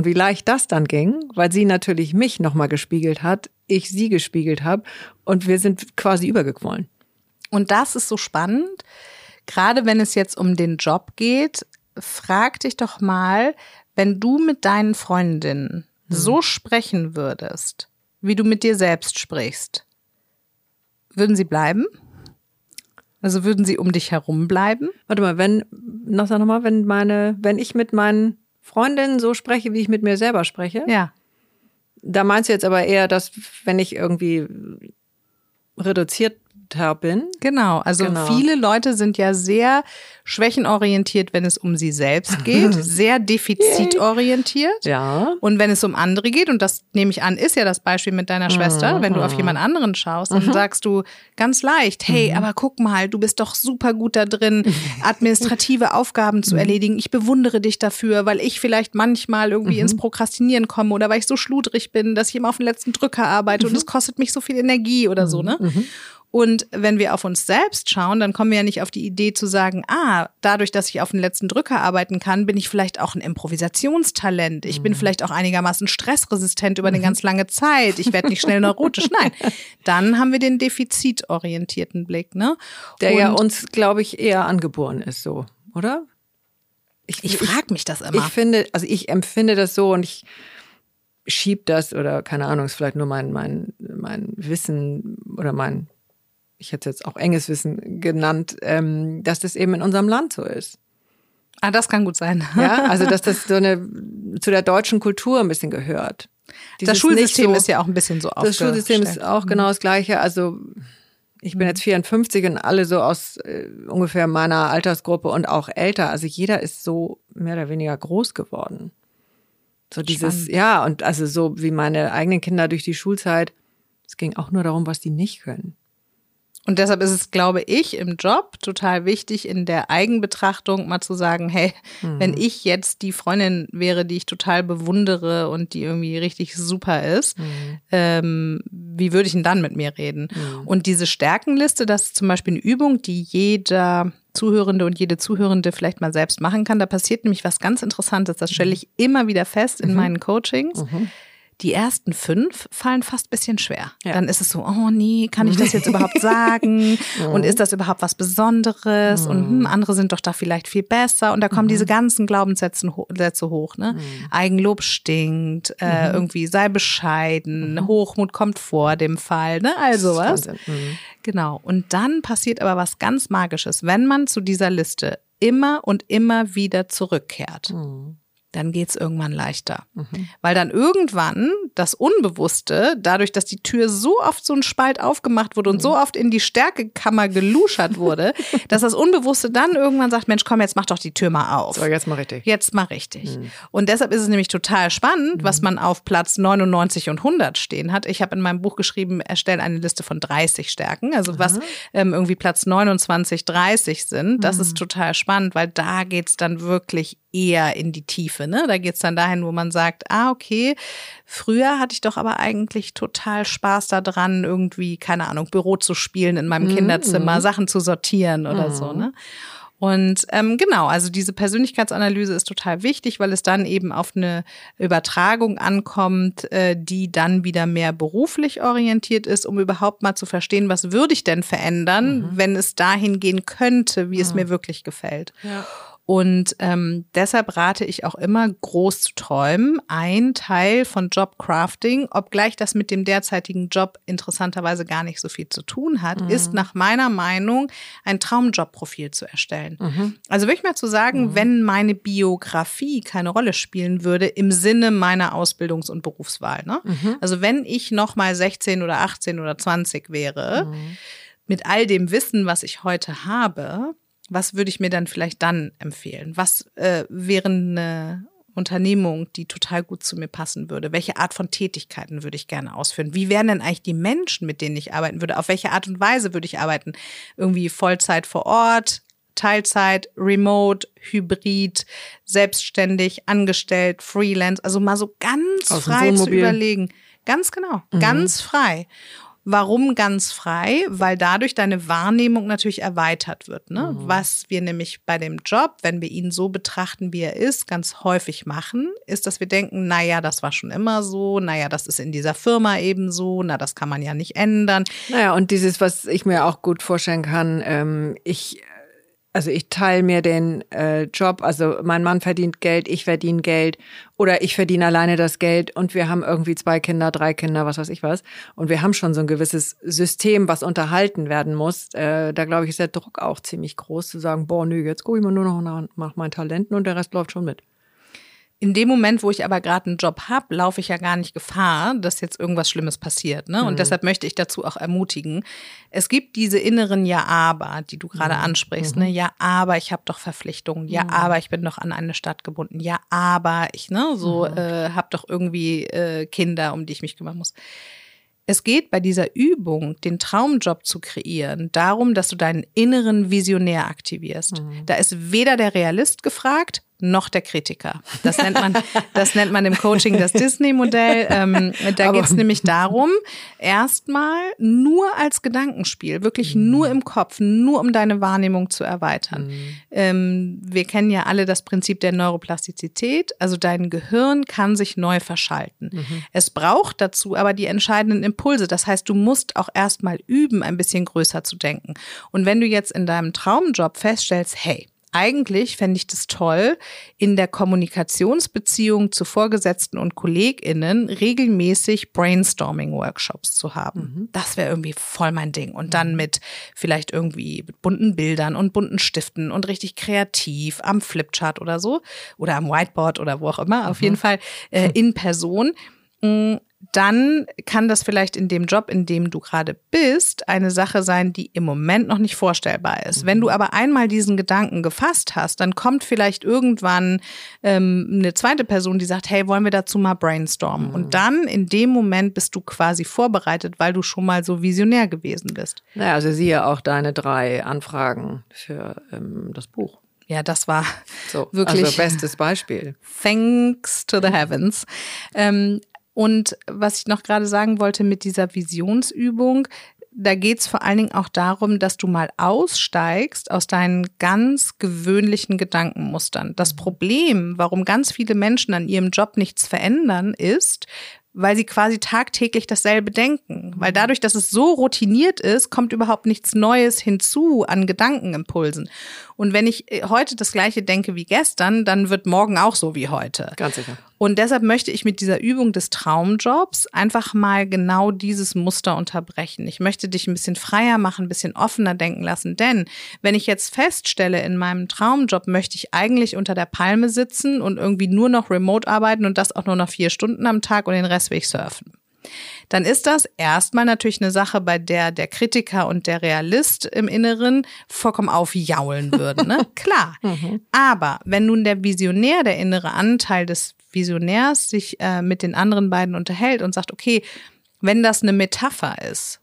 Und wie leicht das dann ging, weil sie natürlich mich nochmal gespiegelt hat, ich sie gespiegelt habe und wir sind quasi übergequollen. Und das ist so spannend, gerade wenn es jetzt um den Job geht, frag dich doch mal, wenn du mit deinen Freundinnen so hm. sprechen würdest, wie du mit dir selbst sprichst, würden sie bleiben? Also würden sie um dich herum bleiben? Warte mal, wenn, noch sag nochmal, wenn meine, wenn ich mit meinen Freundinnen so spreche, wie ich mit mir selber spreche? Ja. Da meinst du jetzt aber eher, dass wenn ich irgendwie reduziert bin. Genau, also genau. viele Leute sind ja sehr schwächenorientiert, wenn es um sie selbst geht, sehr defizitorientiert. Ja. Und wenn es um andere geht, und das nehme ich an, ist ja das Beispiel mit deiner Schwester, mhm. wenn du auf jemand anderen schaust, dann mhm. sagst du ganz leicht, hey, mhm. aber guck mal, du bist doch super gut da drin, administrative Aufgaben zu erledigen. Ich bewundere dich dafür, weil ich vielleicht manchmal irgendwie ins Prokrastinieren komme oder weil ich so schludrig bin, dass ich immer auf den letzten Drücker arbeite und es kostet mich so viel Energie oder so, ne? Und wenn wir auf uns selbst schauen, dann kommen wir ja nicht auf die Idee zu sagen, ah, dadurch, dass ich auf den letzten Drücker arbeiten kann, bin ich vielleicht auch ein Improvisationstalent. Ich mhm. bin vielleicht auch einigermaßen stressresistent über eine mhm. ganz lange Zeit. Ich werde nicht schnell neurotisch. Nein, dann haben wir den defizitorientierten Blick, ne? Der Und ja uns, glaube ich, eher angeboren ist, so, oder? Ich, ich frage mich das immer. Ich finde, also ich empfinde das so und ich schieb das oder keine Ahnung, ist vielleicht nur mein, mein, mein Wissen oder mein ich hätte jetzt auch enges Wissen genannt, ähm, dass das eben in unserem Land so ist. Ah, das kann gut sein. Ja, also dass das so eine zu der deutschen Kultur ein bisschen gehört. Dieses das Schulsystem so, ist ja auch ein bisschen so Das Schulsystem ist auch genau das gleiche. Also ich bin mhm. jetzt 54 und alle so aus äh, ungefähr meiner Altersgruppe und auch älter. Also jeder ist so mehr oder weniger groß geworden. So dieses, Spannend. ja, und also so wie meine eigenen Kinder durch die Schulzeit. Es ging auch nur darum, was die nicht können. Und deshalb ist es, glaube ich, im Job total wichtig, in der Eigenbetrachtung mal zu sagen, hey, mhm. wenn ich jetzt die Freundin wäre, die ich total bewundere und die irgendwie richtig super ist, mhm. ähm, wie würde ich denn dann mit mir reden? Mhm. Und diese Stärkenliste, das ist zum Beispiel eine Übung, die jeder Zuhörende und jede Zuhörende vielleicht mal selbst machen kann. Da passiert nämlich was ganz Interessantes. Das stelle ich immer wieder fest in mhm. meinen Coachings. Mhm Die ersten fünf fallen fast ein bisschen schwer. Ja. Dann ist es so, oh nee, kann ich das jetzt überhaupt sagen? Und ist das überhaupt was Besonderes? Und hm, andere sind doch da vielleicht viel besser. Und da kommen diese ganzen Glaubenssätze ho Sätze hoch. Ne? Eigenlob stinkt, äh, irgendwie sei bescheiden, Hochmut kommt vor dem Fall, ne? Also was. Mhm. Genau. Und dann passiert aber was ganz Magisches. Wenn man zu dieser Liste immer und immer wieder zurückkehrt, dann geht's irgendwann leichter. Weil dann irgendwann das Unbewusste, dadurch, dass die Tür so oft so ein Spalt aufgemacht wurde und so oft in die Stärkekammer geluschert wurde, dass das Unbewusste dann irgendwann sagt, Mensch, komm, jetzt mach doch die Tür mal auf. So, jetzt mal richtig. Jetzt mal richtig. Und deshalb ist es nämlich total spannend, was man auf Platz 99 und 100 stehen hat. Ich habe in meinem Buch geschrieben, erstelle eine Liste von 30 Stärken. Also was ähm, irgendwie Platz 29, 30 sind. Das ist total spannend, weil da geht's dann wirklich eher in die Tiefe. Ne? Da geht's dann dahin, wo man sagt, ah, okay, früher hatte ich doch aber eigentlich total Spaß daran, irgendwie, keine Ahnung, Büro zu spielen in meinem Kinderzimmer, Sachen zu sortieren oder so. Ne? Und ähm, genau, also diese Persönlichkeitsanalyse ist total wichtig, weil es dann eben auf eine Übertragung ankommt, äh, die dann wieder mehr beruflich orientiert ist, um überhaupt mal zu verstehen, was würde ich denn verändern, wenn es dahin gehen könnte, wie es mir wirklich gefällt. Und ähm, deshalb rate ich auch immer, groß zu träumen. Ein Teil von Jobcrafting, obgleich das mit dem derzeitigen Job interessanterweise gar nicht so viel zu tun hat, ist nach meiner Meinung ein Traumjobprofil zu erstellen. Also wirklich mal zu sagen, wenn meine Biografie keine Rolle spielen würde im Sinne meiner Ausbildungs- und Berufswahl. Ne? Also wenn ich noch mal 16 oder 18 oder 20 wäre, mit all dem Wissen, was ich heute habe, was würde ich mir dann vielleicht dann empfehlen? Was äh, wäre eine Unternehmung, die total gut zu mir passen würde? Welche Art von Tätigkeiten würde ich gerne ausführen? Wie wären denn eigentlich die Menschen, mit denen ich arbeiten würde? Auf welche Art und Weise würde ich arbeiten? Irgendwie Vollzeit vor Ort, Teilzeit, Remote, Hybrid, selbstständig, angestellt, Freelance, also mal so ganz Aus frei zu überlegen. Ganz genau, ganz frei. Warum ganz frei? Weil dadurch deine Wahrnehmung natürlich erweitert wird. Ne? Was wir nämlich bei dem Job, wenn wir ihn so betrachten, wie er ist, ganz häufig machen, ist, dass wir denken, naja, das war schon immer so, naja, das ist in dieser Firma eben so, na, das kann man ja nicht ändern. Naja, und dieses, was ich mir auch gut vorstellen kann, ähm, ich, also ich teile mir den äh, Job, also mein Mann verdient Geld, ich verdiene Geld oder ich verdiene alleine das Geld und wir haben irgendwie zwei Kinder, drei Kinder, was weiß ich was. Und wir haben schon so ein gewisses System, was unterhalten werden muss. Äh, da glaube ich, ist der Druck auch ziemlich groß, zu sagen, boah, nö, jetzt gucke ich mal nur noch nach, nach meinen Talenten und der Rest läuft schon mit. In dem Moment, wo ich aber gerade einen Job habe, laufe ich ja gar nicht Gefahr, dass jetzt irgendwas Schlimmes passiert. Ne? Und deshalb möchte ich dazu auch ermutigen. Es gibt diese inneren Ja-Aber, die du gerade ansprichst. Ne? Ja, aber ich habe doch Verpflichtungen. Ja, aber ich bin doch an eine Stadt gebunden. Ja, aber ich ne, so äh, habe doch irgendwie äh, Kinder, um die ich mich kümmern muss. Es geht bei dieser Übung, den Traumjob zu kreieren, darum, dass du deinen inneren Visionär aktivierst. Da ist weder der Realist gefragt, noch der Kritiker. Das nennt man, das nennt man im Coaching das Disney-Modell. Ähm, da Aber- geht es nämlich darum, erstmal nur als Gedankenspiel, wirklich nur im Kopf, nur um deine Wahrnehmung zu erweitern. Ähm, wir kennen ja alle das Prinzip der Neuroplastizität. Also dein Gehirn kann sich neu verschalten. Es braucht dazu aber die entscheidenden Impulse. Das heißt, du musst auch erstmal üben, ein bisschen größer zu denken. Und wenn du jetzt in deinem Traumjob feststellst, hey, eigentlich fände ich das toll, in der Kommunikationsbeziehung zu Vorgesetzten und KollegInnen regelmäßig Brainstorming-Workshops zu haben. Das wäre irgendwie voll mein Ding. Und dann mit vielleicht irgendwie mit bunten Bildern und bunten Stiften und richtig kreativ am Flipchart oder so oder am Whiteboard oder wo auch immer. Auf jeden Fall äh, in Person. Mm, dann kann das vielleicht in dem Job, in dem du gerade bist, eine Sache sein, die im Moment noch nicht vorstellbar ist. Wenn du aber einmal diesen Gedanken gefasst hast, dann kommt vielleicht irgendwann ähm, eine zweite Person, die sagt, hey, wollen wir dazu mal brainstormen? Und dann in dem Moment bist du quasi vorbereitet, weil du schon mal so visionär gewesen bist. Naja, also siehe auch deine drei Anfragen für ähm, das Buch. Ja, das war So, wirklich Also bestes Beispiel. Thanks to the heavens. Ähm, und was ich noch gerade sagen wollte mit dieser Visionsübung, da geht's vor allen Dingen auch darum, dass du mal aussteigst aus deinen ganz gewöhnlichen Gedankenmustern. Das Problem, warum ganz viele Menschen an ihrem Job nichts verändern, ist, weil sie quasi tagtäglich dasselbe denken. Weil dadurch, dass es so routiniert ist, kommt überhaupt nichts Neues hinzu an Gedankenimpulsen. Und wenn ich äh, heute das gleiche denke wie gestern, dann wird morgen auch so wie heute. Ganz sicher. Und deshalb möchte ich mit dieser Übung des Traumjobs einfach mal genau dieses Muster unterbrechen. Ich möchte dich ein bisschen freier machen, ein bisschen offener denken lassen. Denn wenn ich jetzt feststelle, in meinem Traumjob möchte ich eigentlich unter der Palme sitzen und irgendwie nur noch remote arbeiten und das auch nur noch vier Stunden am Tag und den Rest ich surfen dann ist das erstmal natürlich eine Sache, bei der der Kritiker und der Realist im Inneren vollkommen aufjaulen würden. Ne? Klar. Mhm. Aber wenn nun der Visionär, der innere Anteil des Visionärs sich äh, mit den anderen beiden unterhält und sagt, okay, wenn das eine Metapher ist,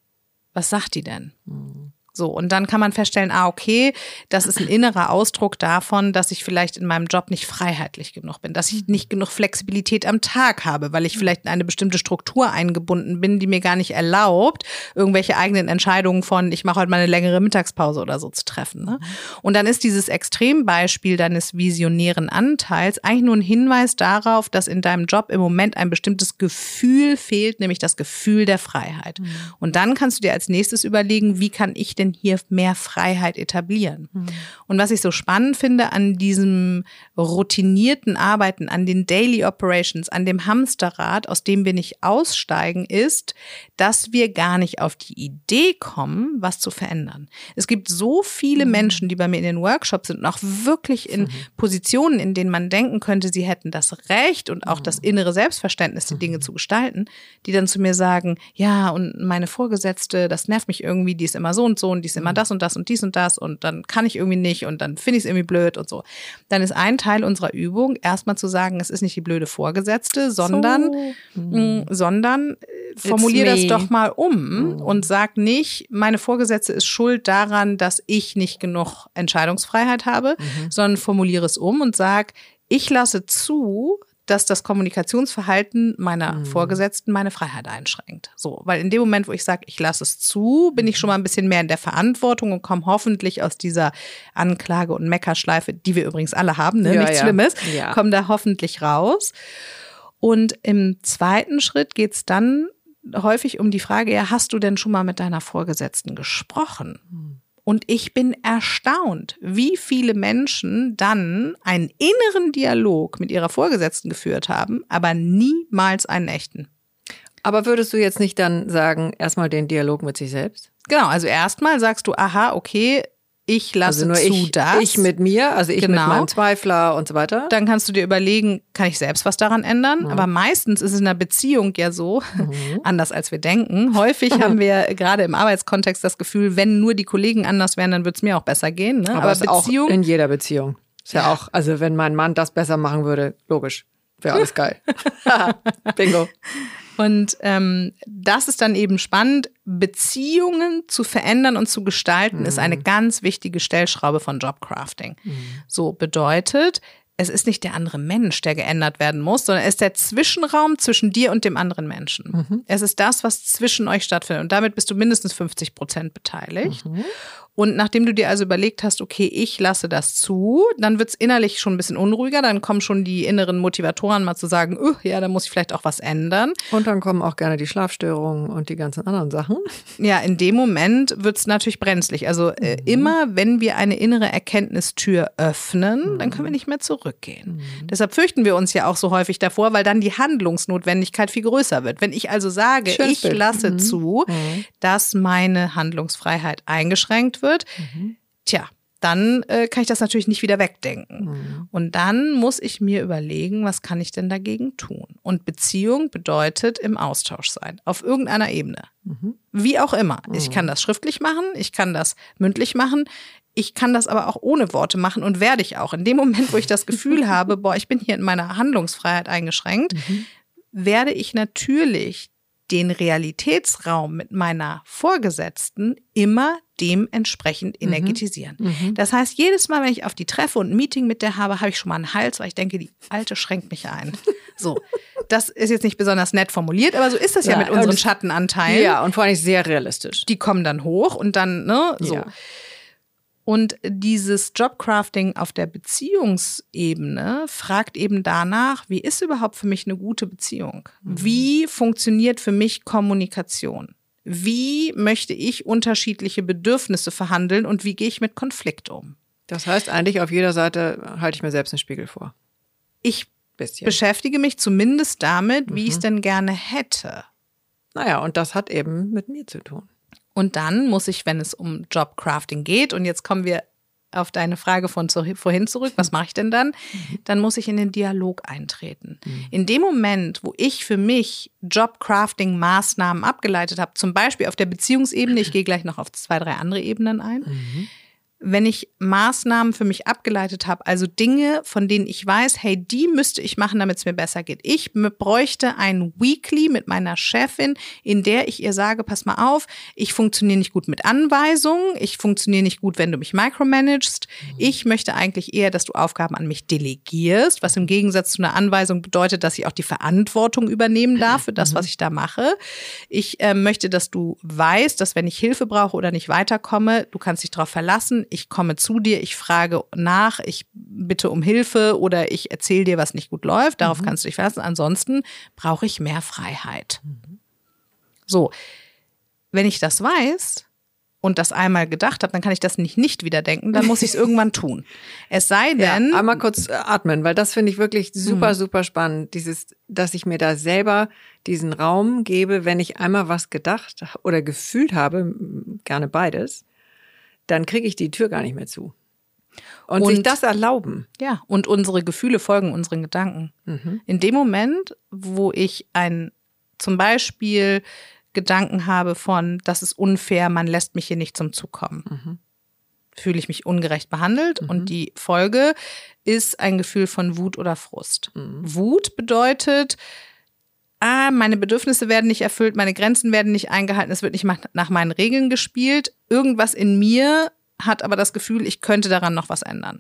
was sagt die denn? Mhm. So, und dann kann man feststellen, ah, okay, das ist ein innerer Ausdruck davon, dass ich vielleicht in meinem Job nicht freiheitlich genug bin, dass ich nicht genug Flexibilität am Tag habe, weil ich vielleicht in eine bestimmte Struktur eingebunden bin, die mir gar nicht erlaubt, irgendwelche eigenen Entscheidungen von, ich mache heute mal eine längere Mittagspause oder so zu treffen. Ne? Und dann ist dieses Extrembeispiel deines visionären Anteils eigentlich nur ein Hinweis darauf, dass in deinem Job im Moment ein bestimmtes Gefühl fehlt, nämlich das Gefühl der Freiheit. Mhm. Und dann kannst du dir als nächstes überlegen, wie kann ich denn denn hier mehr Freiheit etablieren? Mhm. Und was ich so spannend finde an diesem routinierten Arbeiten, an den Daily Operations, an dem Hamsterrad, aus dem wir nicht aussteigen, ist, dass wir gar nicht auf die Idee kommen, was zu verändern. Es gibt so viele mhm. Menschen, die bei mir in den Workshops sind und auch wirklich in mhm. Positionen, in denen man denken könnte, sie hätten das Recht und auch das mhm. innere Selbstverständnis, die Dinge zu gestalten, die dann zu mir sagen, ja, und meine Vorgesetzte, das nervt mich irgendwie, die ist immer so und so und die ist immer das und das und dies und das und dann kann ich irgendwie nicht und dann finde ich es irgendwie blöd und so. Dann ist ein Teil unserer Übung erstmal zu sagen, es ist nicht die blöde Vorgesetzte, sondern, so. mh, mm, sondern äh, formulier das doch mal um mhm. und sag nicht, meine Vorgesetzte ist schuld daran, dass ich nicht genug Entscheidungsfreiheit habe, mhm. sondern formuliere es um und sag, ich lasse zu, dass das Kommunikationsverhalten meiner mhm. Vorgesetzten meine Freiheit einschränkt. So, weil in dem Moment, wo ich sage, ich lasse es zu, bin ich schon mal ein bisschen mehr in der Verantwortung und komme hoffentlich aus dieser Anklage- und Meckerschleife, die wir übrigens alle haben, ne? Ja, nichts ja. Schlimmes, ja. komme da hoffentlich raus. Und im zweiten Schritt geht's dann häufig um die Frage, ja, hast du denn schon mal mit deiner Vorgesetzten gesprochen? Und ich bin erstaunt, wie viele Menschen dann einen inneren Dialog mit ihrer Vorgesetzten geführt haben, aber niemals einen echten. Aber würdest du jetzt nicht dann sagen, erstmal den Dialog mit sich selbst? Genau, also erstmal sagst du, aha, okay, ich lasse also nur zu ich, das. Ich mit mir, also ich genau. mit meinem Zweifler und so weiter. Dann kannst du dir überlegen, kann ich selbst was daran ändern? Mhm. Aber meistens ist es in einer Beziehung ja so, mhm. anders als wir denken. Häufig haben wir gerade im Arbeitskontext das Gefühl, wenn nur die Kollegen anders wären, dann würde es mir auch besser gehen. Ne? Aber, Aber Beziehung. In jeder Beziehung. Ist ja, ja auch, also wenn mein Mann das besser machen würde, logisch. Wäre alles geil. Bingo. Und ähm, das ist dann eben spannend. Beziehungen zu verändern und zu gestalten mhm. ist eine mhm. ganz wichtige Stellschraube von Jobcrafting. Mhm. So bedeutet, es ist nicht der andere Mensch, der geändert werden muss, sondern es ist der Zwischenraum zwischen dir und dem anderen Menschen. Mhm. Es ist das, was zwischen euch stattfindet. Und damit bist du mindestens 50 Prozent beteiligt. Mhm. Und nachdem du dir also überlegt hast, okay, ich lasse das zu, dann wird's innerlich schon ein bisschen unruhiger, dann kommen schon die inneren Motivatoren mal zu sagen, uh, ja, da muss ich vielleicht auch was ändern. Und dann kommen auch gerne die Schlafstörungen und die ganzen anderen Sachen. Ja, in dem Moment wird's natürlich brenzlig. Also äh, mhm. immer, wenn wir eine innere Erkenntnistür öffnen, mhm. dann können wir nicht mehr zurückgehen. Mhm. Deshalb fürchten wir uns ja auch so häufig davor, weil dann die Handlungsnotwendigkeit viel größer wird. Wenn ich also sage, Schön ich lasse mhm. zu, mhm. dass meine Handlungsfreiheit eingeschränkt wird, wird, mhm. tja, dann äh, kann ich das natürlich nicht wieder wegdenken. Mhm. Und dann muss ich mir überlegen, was kann ich denn dagegen tun? Und Beziehung bedeutet im Austausch sein, auf irgendeiner Ebene. Mhm. Wie auch immer. Mhm. Ich kann das schriftlich machen, ich kann das mündlich machen, ich kann das aber auch ohne Worte machen und werde ich auch. In dem Moment, wo ich das Gefühl habe, boah, ich bin hier in meiner Handlungsfreiheit eingeschränkt, mhm. werde ich natürlich den Realitätsraum mit meiner Vorgesetzten immer dementsprechend mhm. energetisieren. Mhm. Das heißt, jedes Mal, wenn ich auf die treffe und ein Meeting mit der habe, habe ich schon mal einen Hals, weil ich denke, die Alte schränkt mich ein. So, das ist jetzt nicht besonders nett formuliert, aber so ist das ja, ja mit unseren Schattenanteilen. Ja, und vor allem sehr realistisch. Die kommen dann hoch und dann, ne, so. Ja. Und dieses Jobcrafting auf der Beziehungsebene fragt eben danach, wie ist überhaupt für mich eine gute Beziehung? Mhm. Wie funktioniert für mich Kommunikation? Wie möchte ich unterschiedliche Bedürfnisse verhandeln und wie gehe ich mit Konflikt um? Das heißt, eigentlich auf jeder Seite halte ich mir selbst einen Spiegel vor. Ich Bisschen. beschäftige mich zumindest damit, wie ich Mhm. es denn gerne hätte. Naja, und das hat eben mit mir zu tun. Und dann muss ich, wenn es um Jobcrafting geht, und jetzt kommen wir auf deine Frage von zu, vorhin zurück, was mache ich denn dann? Dann muss ich in den Dialog eintreten. In dem Moment, wo ich für mich Jobcrafting-Maßnahmen abgeleitet habe, zum Beispiel auf der Beziehungsebene, ich gehe gleich noch auf zwei, drei andere Ebenen ein, wenn ich Maßnahmen für mich abgeleitet habe, also Dinge, von denen ich weiß, hey, die müsste ich machen, damit es mir besser geht. Ich bräuchte ein Weekly mit meiner Chefin, in der ich ihr sage, pass mal auf, ich funktioniere nicht gut mit Anweisungen, ich funktioniere nicht gut, wenn du mich micromanagst. Ich möchte eigentlich eher, dass du Aufgaben an mich delegierst, was im Gegensatz zu einer Anweisung bedeutet, dass ich auch die Verantwortung übernehmen darf für das, was ich da mache. Ich äh, möchte, dass du weißt, dass wenn ich Hilfe brauche oder nicht weiterkomme, du kannst dich darauf verlassen. Ich komme zu dir, ich frage nach, ich bitte um Hilfe oder ich erzähle dir, was nicht gut läuft. Darauf kannst du dich verlassen. Ansonsten brauche ich mehr Freiheit. So, wenn ich das weiß und das einmal gedacht habe, dann kann ich das nicht nicht wieder denken, dann muss ich es irgendwann tun. Es sei denn, ja, einmal kurz äh, atmen, weil das finde ich wirklich super, super spannend. Dieses, dass ich mir da selber diesen Raum gebe, wenn ich einmal was gedacht oder gefühlt habe, gerne beides, dann kriege ich die Tür gar nicht mehr zu. Und, sich Und- das erlauben. Ja, und unsere Gefühle folgen unseren Gedanken. In dem Moment, wo ich ein zum Beispiel Gedanken habe von, das ist unfair, man lässt mich hier nicht zum Zug kommen, fühle ich mich ungerecht behandelt und die Folge ist ein Gefühl von Wut oder Frust. Wut bedeutet, ah, meine Bedürfnisse werden nicht erfüllt, meine Grenzen werden nicht eingehalten, es wird nicht nach- nach meinen Regeln gespielt. Irgendwas in mir hat aber das Gefühl, ich könnte daran noch was ändern.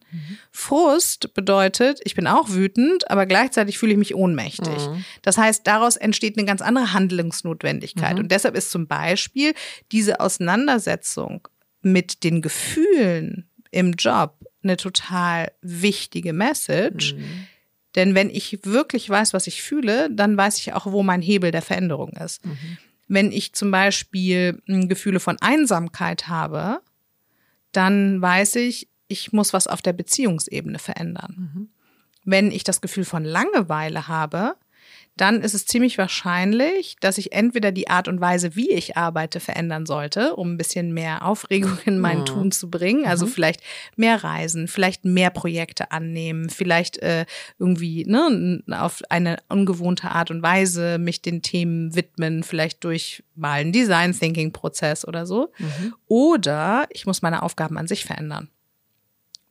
Frust bedeutet, ich bin auch wütend, aber gleichzeitig fühle ich mich ohnmächtig. Das heißt, daraus entsteht eine ganz andere Handlungsnotwendigkeit. Und deshalb ist zum Beispiel diese Auseinandersetzung mit den Gefühlen im Job eine total wichtige Message. Denn wenn ich wirklich weiß, was ich fühle, dann weiß ich auch, wo mein Hebel der Veränderung ist. Wenn ich zum Beispiel m, Gefühle von Einsamkeit habe, dann weiß ich, ich muss was auf der Beziehungsebene verändern. Wenn ich das Gefühl von Langeweile habe, dann ist es ziemlich wahrscheinlich, dass ich entweder die Art und Weise, wie ich arbeite, verändern sollte, um ein bisschen mehr Aufregung in mein Tun zu bringen. Also vielleicht mehr reisen, vielleicht mehr Projekte annehmen, vielleicht äh, irgendwie ne, auf eine ungewohnte Art und Weise mich den Themen widmen, vielleicht durch mal einen Design Thinking Prozess oder so. Oder ich muss meine Aufgaben an sich verändern.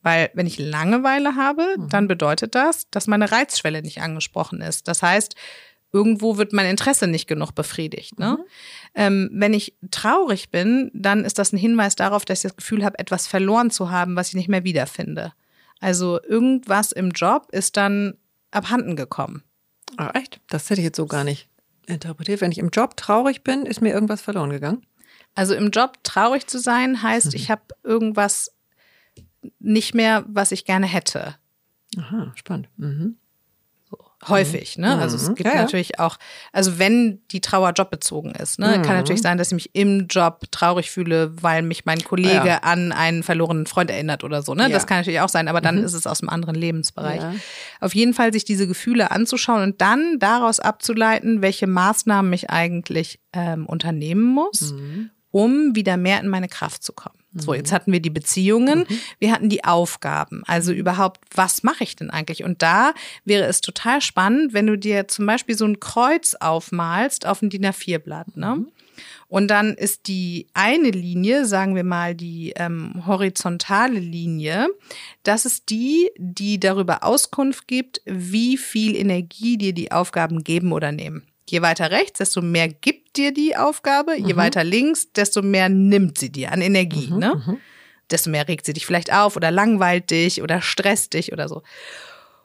Weil wenn ich Langeweile habe, dann bedeutet das, dass meine Reizschwelle nicht angesprochen ist. Das heißt, irgendwo wird mein Interesse nicht genug befriedigt. Ne? Ähm, wenn ich traurig bin, dann ist das ein Hinweis darauf, dass ich das Gefühl habe, etwas verloren zu haben, was ich nicht mehr wiederfinde. Also irgendwas im Job ist dann abhanden gekommen. Ah, echt? Das hätte ich jetzt so gar nicht interpretiert. Wenn ich im Job traurig bin, ist mir irgendwas verloren gegangen. Also im Job traurig zu sein, heißt, ich habe irgendwas nicht mehr, was ich gerne hätte. Aha, spannend. Mhm. Häufig, ne? Also es Mhm. gibt Ja, ja. natürlich auch, also wenn die Trauer jobbezogen ist, ne, Mhm. kann natürlich sein, dass ich mich im Job traurig fühle, weil mich mein Kollege Ja. an einen verlorenen Freund erinnert oder so, ne? Das kann natürlich auch sein, aber dann ist es aus einem anderen Lebensbereich. Auf jeden Fall sich diese Gefühle anzuschauen und dann daraus abzuleiten, welche Maßnahmen ich eigentlich ähm, unternehmen muss, Mhm. um wieder mehr in meine Kraft zu kommen. So, jetzt hatten wir die Beziehungen, wir hatten die Aufgaben. Also überhaupt, was mache ich denn eigentlich? Und da wäre es total spannend, wenn du dir zum Beispiel so ein Kreuz aufmalst auf ein DIN A4-Blatt. Ne? Und dann ist die eine Linie, sagen wir mal die ähm, horizontale Linie, das ist die, die darüber Auskunft gibt, wie viel Energie dir die Aufgaben geben oder nehmen. Je weiter rechts, desto mehr gibt dir die Aufgabe, je weiter links, desto mehr nimmt sie dir an Energie. ne? Desto mehr regt sie dich vielleicht auf oder langweilt dich oder stresst dich oder so.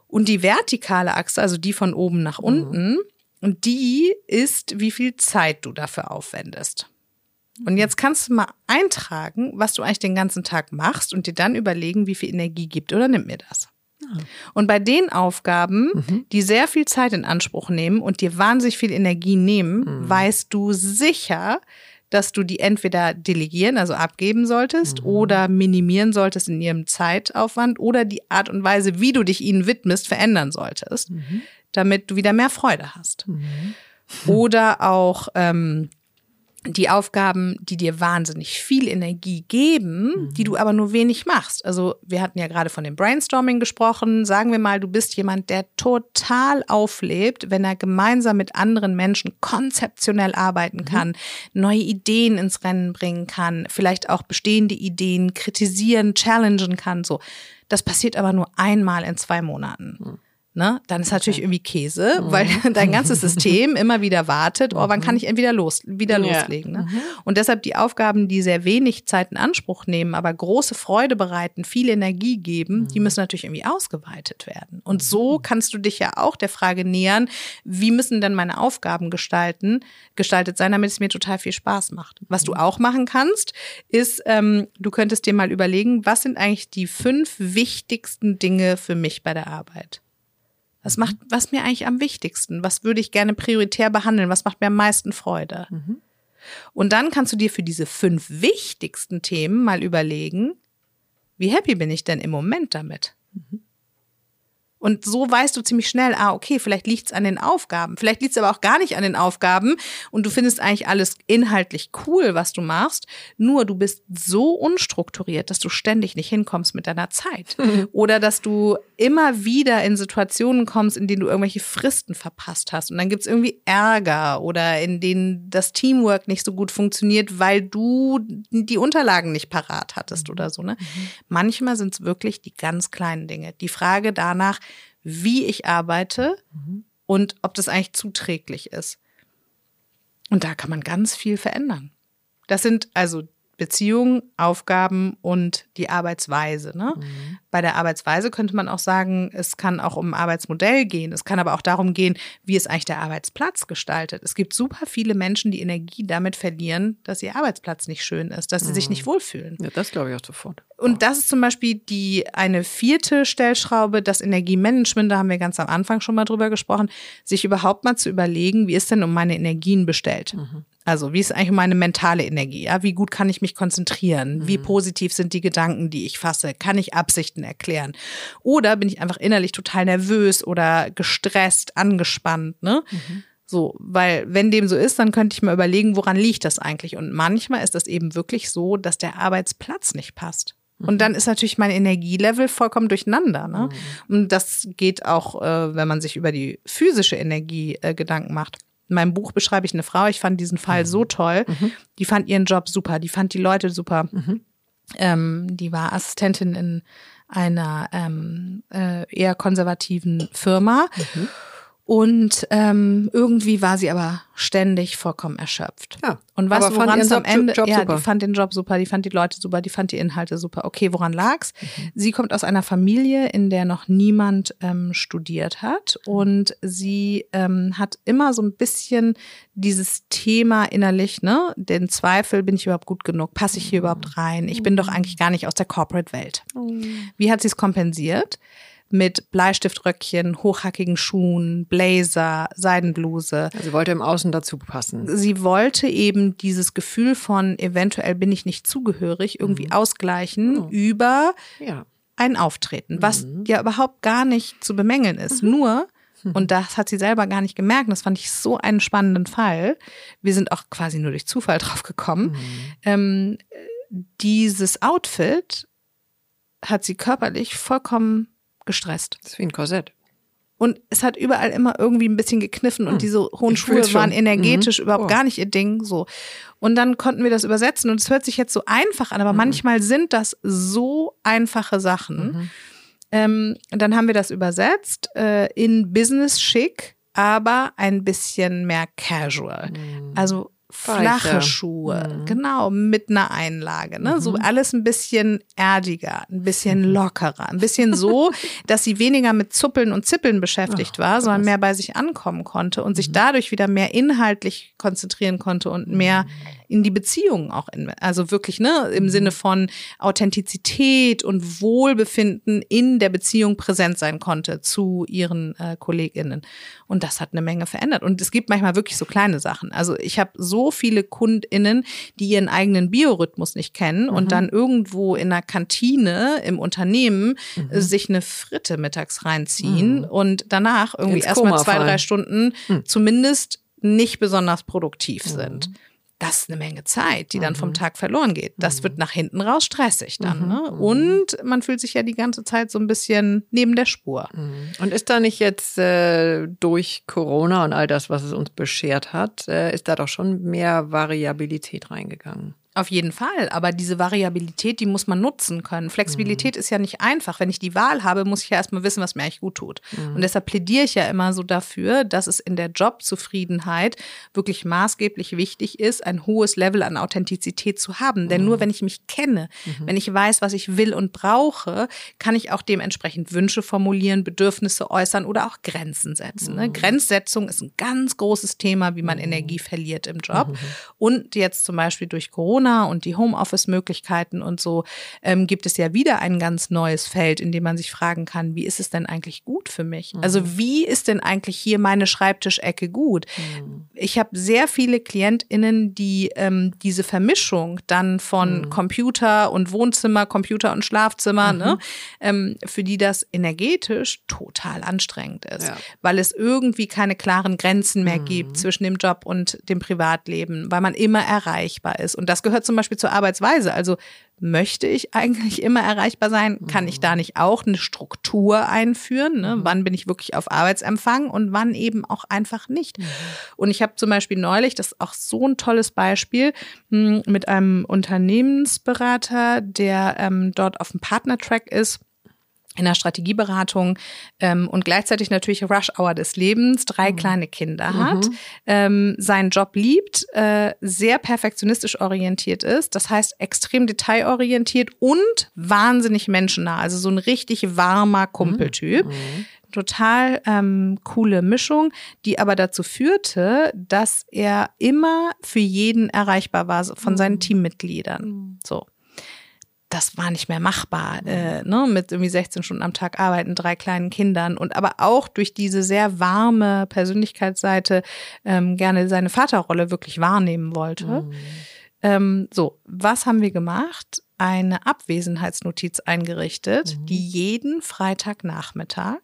Und die vertikale Achse, also die von oben nach unten, und die ist, wie viel Zeit du dafür aufwendest. Und jetzt kannst du mal eintragen, was du eigentlich den ganzen Tag machst und dir dann überlegen, wie viel Energie gibt oder nimmt mir das. Und bei den Aufgaben, mhm. die sehr viel Zeit in Anspruch nehmen und dir wahnsinnig viel Energie nehmen, mhm. weißt du sicher, dass du die entweder delegieren, also abgeben solltest, mhm. oder minimieren solltest in ihrem Zeitaufwand oder die Art und Weise, wie du dich ihnen widmest, verändern solltest, mhm. damit du wieder mehr Freude hast. Mhm. Oder auch ähm, die Aufgaben, die dir wahnsinnig viel Energie geben, mhm. die du aber nur wenig machst. Also wir hatten ja gerade von dem Brainstorming gesprochen. Sagen wir mal, du bist jemand, der total auflebt, wenn er gemeinsam mit anderen Menschen konzeptionell arbeiten mhm. kann, neue Ideen ins Rennen bringen kann, vielleicht auch bestehende Ideen kritisieren, challengen kann. So, das passiert aber nur einmal in zwei Monaten. Mhm ne, dann ist okay. natürlich irgendwie Käse, mhm. weil dein ganzes System immer wieder wartet, oh, wann kann mhm. ich entweder los, wieder ja. loslegen. Ne? Mhm. Und deshalb die Aufgaben, die sehr wenig Zeit in Anspruch nehmen, aber große Freude bereiten, viel Energie geben, mhm. die müssen natürlich irgendwie ausgeweitet werden. Und so mhm. kannst du dich ja auch der Frage nähern, wie müssen denn meine Aufgaben gestalten, gestaltet sein, damit es mir total viel Spaß macht. Was du mhm. auch machen kannst, ist, ähm, du könntest dir mal überlegen, was sind eigentlich die fünf wichtigsten Dinge für mich bei der Arbeit? Was macht, was mir eigentlich am wichtigsten? Was würde ich gerne prioritär behandeln? Was macht mir am meisten Freude? Mhm. Und dann kannst du dir für diese fünf wichtigsten Themen mal überlegen, wie happy bin ich denn im Moment damit? Mhm. Und so weißt du ziemlich schnell, ah, okay, vielleicht liegt's an den Aufgaben. Vielleicht liegt's aber auch gar nicht an den Aufgaben und du findest eigentlich alles inhaltlich cool, was du machst. Nur du bist so unstrukturiert, dass du ständig nicht hinkommst mit deiner Zeit. Oder dass du immer wieder in Situationen kommst, in denen du irgendwelche Fristen verpasst hast. Und dann gibt's irgendwie Ärger oder in denen das Teamwork nicht so gut funktioniert, weil du die Unterlagen nicht parat hattest oder so. Ne? Mhm. Manchmal sind's wirklich die ganz kleinen Dinge. Die Frage danach, wie ich arbeite mhm. und ob das eigentlich zuträglich ist. Und da kann man ganz viel verändern. Das sind also Beziehungen, Aufgaben und die Arbeitsweise. Ne? Mhm. Bei der Arbeitsweise könnte man auch sagen, es kann auch um ein Arbeitsmodell gehen. Es kann aber auch darum gehen, wie es eigentlich der Arbeitsplatz gestaltet. Es gibt super viele Menschen, die Energie damit verlieren, dass ihr Arbeitsplatz nicht schön ist, dass sie mhm. sich nicht wohlfühlen. Ja, das glaube ich auch sofort. Und das ist zum Beispiel die eine vierte Stellschraube, das Energiemanagement, da haben wir ganz am Anfang schon mal drüber gesprochen, sich überhaupt mal zu überlegen, wie ist denn um meine Energien bestellt. Mhm. Also, wie ist eigentlich meine mentale Energie? Ja, wie gut kann ich mich konzentrieren? Mhm. Wie positiv sind die Gedanken, die ich fasse? Kann ich Absichten erklären? Oder bin ich einfach innerlich total nervös oder gestresst, angespannt, ne? Mhm. So, weil wenn dem so ist, dann könnte ich mal überlegen, woran liegt das eigentlich? Und manchmal ist das eben wirklich so, dass der Arbeitsplatz nicht passt. Und dann ist natürlich mein Energielevel vollkommen durcheinander. Ne? Mhm. Und das geht auch, äh, wenn man sich über die physische Energie äh, Gedanken macht in meinem Buch beschreibe ich eine Frau, ich fand diesen Fall mhm. so toll. Mhm. Die fand ihren Job super, die fand die Leute super. Mhm. Ähm, die war Assistentin in einer ähm, äh, eher konservativen Firma. Mhm. Und ähm, irgendwie war sie aber ständig vollkommen erschöpft. Ja, und was woran es am Ende, Job ja, super. die fand den Job super, die fand die Leute super, die fand die Inhalte super. Okay, woran lag's? Mhm. Sie kommt aus einer Familie, in der noch niemand ähm, studiert hat und sie ähm, hat immer so ein bisschen dieses Thema innerlich, ne, den Zweifel, bin ich überhaupt gut genug? Passe ich hier mhm. überhaupt rein? Ich bin doch mhm. eigentlich gar nicht aus der Corporate Welt. Mhm. Wie hat sie es kompensiert? Mit Bleistiftröckchen, hochhackigen Schuhen, Blazer, Seidenbluse. Also sie wollte im Außen dazu passen. Sie wollte eben dieses Gefühl von eventuell bin ich nicht zugehörig irgendwie mhm. ausgleichen oh. über ja. ein Auftreten, was mhm. ja überhaupt gar nicht zu bemängeln ist. Mhm. Nur mhm. und das hat sie selber gar nicht gemerkt. Das fand ich so einen spannenden Fall. Wir sind auch quasi nur durch Zufall drauf gekommen. Mhm. Ähm, dieses Outfit hat sie körperlich vollkommen gestresst. Das ist wie ein Korsett. Und es hat überall immer irgendwie ein bisschen gekniffen und hm. diese hohen Schuhe waren energetisch mhm. überhaupt oh. gar nicht ihr Ding, so. Und dann konnten wir das übersetzen und es hört sich jetzt so einfach an, aber mhm. manchmal sind das so einfache Sachen. Mhm. Ähm, dann haben wir das übersetzt äh, in Business Chic, aber ein bisschen mehr casual. Mhm. Also flache Schuhe, mhm. genau, mit einer Einlage, ne? Mhm. So alles ein bisschen erdiger, ein bisschen mhm. lockerer, ein bisschen so, dass sie weniger mit Zuppeln und Zippeln beschäftigt Ach, war, sondern mehr bei sich ankommen konnte und sich mhm. dadurch wieder mehr inhaltlich konzentrieren konnte und mehr mhm. In die Beziehungen auch, in, also wirklich, ne, im mhm. Sinne von Authentizität und Wohlbefinden in der Beziehung präsent sein konnte zu ihren äh, KollegInnen. Und das hat eine Menge verändert. Und es gibt manchmal wirklich so kleine Sachen. Also ich habe so viele KundInnen, die ihren eigenen Biorhythmus nicht kennen mhm. und dann irgendwo in einer Kantine im Unternehmen mhm. äh, sich eine Fritte mittags reinziehen mhm. und danach irgendwie erstmal zwei, drei Stunden mhm. zumindest nicht besonders produktiv sind. Das ist eine Menge Zeit, die dann vom mhm. Tag verloren geht. Das mhm. wird nach hinten raus stressig dann. Mhm. Ne? Mhm. Und man fühlt sich ja die ganze Zeit so ein bisschen neben der Spur. Und ist da nicht jetzt äh, durch Corona und all das, was es uns beschert hat, äh, ist da doch schon mehr Variabilität reingegangen? Auf jeden Fall, aber diese Variabilität, die muss man nutzen können. Flexibilität mhm. ist ja nicht einfach. Wenn ich die Wahl habe, muss ich ja erstmal wissen, was mir eigentlich gut tut. Mhm. Und deshalb plädiere ich ja immer so dafür, dass es in der Jobzufriedenheit wirklich maßgeblich wichtig ist, ein hohes Level an Authentizität zu haben. Mhm. Denn nur wenn ich mich kenne, mhm. wenn ich weiß, was ich will und brauche, kann ich auch dementsprechend Wünsche formulieren, Bedürfnisse äußern oder auch Grenzen setzen. Ne? Mhm. Grenzsetzung ist ein ganz großes Thema, wie man mhm. Energie verliert im Job. Und jetzt zum Beispiel durch Corona Corona und die Homeoffice-Möglichkeiten und so, ähm, gibt es ja wieder ein ganz neues Feld, in dem man sich fragen kann, wie ist es denn eigentlich gut für mich? Mhm. Also wie ist denn eigentlich hier meine Schreibtischecke gut? Mhm. Ich habe sehr viele KlientInnen, die ähm, diese Vermischung dann von mhm. Computer und Wohnzimmer, Computer und Schlafzimmer, ne, mhm. ähm, für die das energetisch total anstrengend ist, ja. weil es irgendwie keine klaren Grenzen mehr gibt mhm. zwischen dem Job und dem Privatleben, weil man immer erreichbar ist. Und das gehört gehört zum Beispiel zur Arbeitsweise. Also möchte ich eigentlich immer erreichbar sein? Kann ich da mhm. nicht auch eine Struktur einführen? Ne? Mhm. Wann bin ich wirklich auf Arbeitsempfang und wann eben auch einfach nicht? Mhm. Und ich habe zum Beispiel neulich, das ist auch so ein tolles Beispiel, hm, mit einem Unternehmensberater, der ähm, dort auf dem Partnertrack ist in der Strategieberatung ähm, und gleichzeitig natürlich Rush Hour des Lebens, drei mhm. kleine Kinder hat, mhm. ähm, seinen Job liebt, äh, sehr perfektionistisch orientiert ist, das heißt extrem detailorientiert und wahnsinnig menschennah, also so ein richtig warmer Kumpeltyp. Mhm. mhm. Total ähm, coole Mischung, die aber dazu führte, dass er immer für jeden erreichbar war von seinen mhm. Teammitgliedern. Mhm. So das war nicht mehr machbar, äh, ne, mit irgendwie 16 Stunden am Tag arbeiten, drei kleinen Kindern und aber auch durch diese sehr warme Persönlichkeitsseite ähm, gerne seine Vaterrolle wirklich wahrnehmen wollte. Mhm. Ähm, so, was haben wir gemacht? Eine Abwesenheitsnotiz eingerichtet, mhm. die jeden Freitagnachmittag